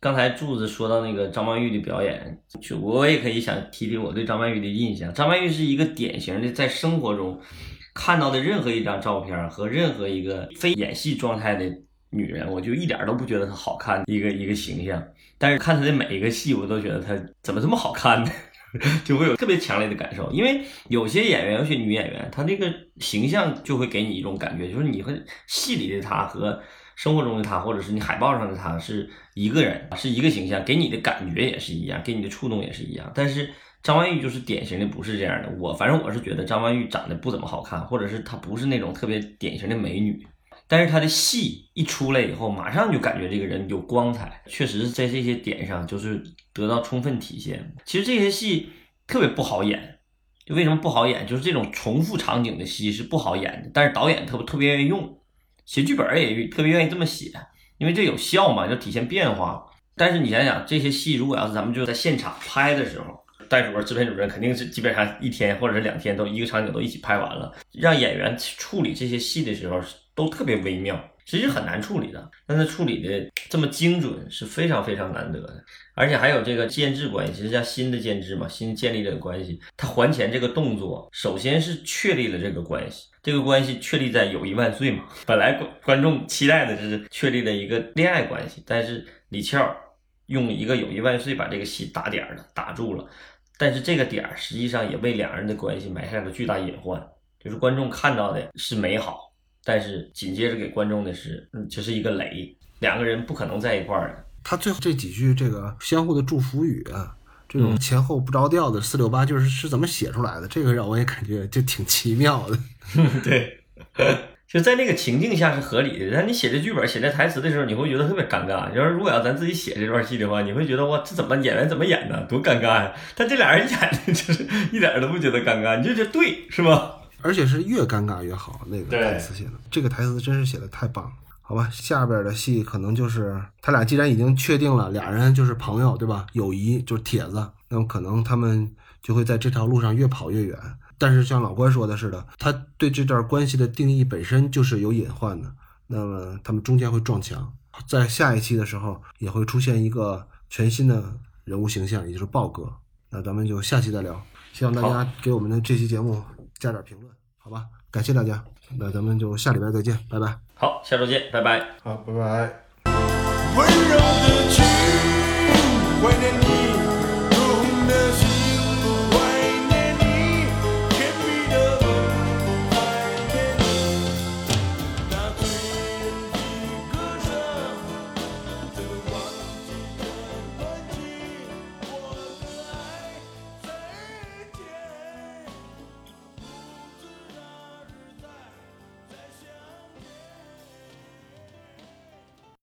刚才柱子说到那个张曼玉的表演，就我也可以想提提我对张曼玉的印象。张曼玉是一个典型的在生活中看到的任何一张照片和任何一个非演戏状态的。女人，我就一点都不觉得她好看一个一个形象，但是看她的每一个戏，我都觉得她怎么这么好看呢？(laughs) 就会有特别强烈的感受。因为有些演员，有些女演员，她那个形象就会给你一种感觉，就是你和戏里的她和生活中的她，或者是你海报上的她是一个人，是一个形象，给你的感觉也是一样，给你的触动也是一样。但是张曼玉就是典型的不是这样的，我反正我是觉得张曼玉长得不怎么好看，或者是她不是那种特别典型的美女。但是他的戏一出来以后，马上就感觉这个人有光彩，确实是在这些点上就是得到充分体现。其实这些戏特别不好演，就为什么不好演？就是这种重复场景的戏是不好演的。但是导演特别特别愿意用，写剧本也特别愿意这么写，因为这有效嘛，就体现变化。但是你想想，这些戏如果要是咱们就在现场拍的时候，戴主任、制片主任肯定是基本上一天或者是两天都一个场景都一起拍完了，让演员处理这些戏的时候。都特别微妙，其实很难处理的，但是处理的这么精准是非常非常难得的，而且还有这个监制关系，其实叫新的监制嘛，新建立的关系，他还钱这个动作，首先是确立了这个关系，这个关系确立在友谊万岁嘛，本来观观众期待的就是确立了一个恋爱关系，但是李翘用一个友谊万岁把这个戏打点了，打住了，但是这个点儿实际上也为两人的关系埋下了巨大隐患，就是观众看到的是美好。但是紧接着给观众的是，嗯，这是一个雷，两个人不可能在一块儿的。他最后这几句这个相互的祝福语啊，这种前后不着调的四六八，就是是怎么写出来的？这个让我也感觉就挺奇妙的。(laughs) 对，就在那个情境下是合理的。但你写这剧本、写这台词的时候，你会觉得特别尴尬。要是如果要咱自己写这段戏的话，你会觉得哇，这怎么演员怎么演呢？多尴尬呀！但这俩人演的就是一点都不觉得尴尬，你就觉得对，是吧？而且是越尴尬越好，那个台词写的，这个台词真是写的太棒了。好吧，下边的戏可能就是他俩既然已经确定了俩人就是朋友，对吧？友谊就是铁子，那么可能他们就会在这条路上越跑越远。但是像老关说的似的，他对这段关系的定义本身就是有隐患的。那么他们中间会撞墙，在下一期的时候也会出现一个全新的人物形象，也就是豹哥。那咱们就下期再聊，希望大家给我们的这期节目加点评论，好吧，感谢大家，那咱们就下礼拜再见，拜拜。好，下周见，拜拜。好，拜拜。温柔的怀念你。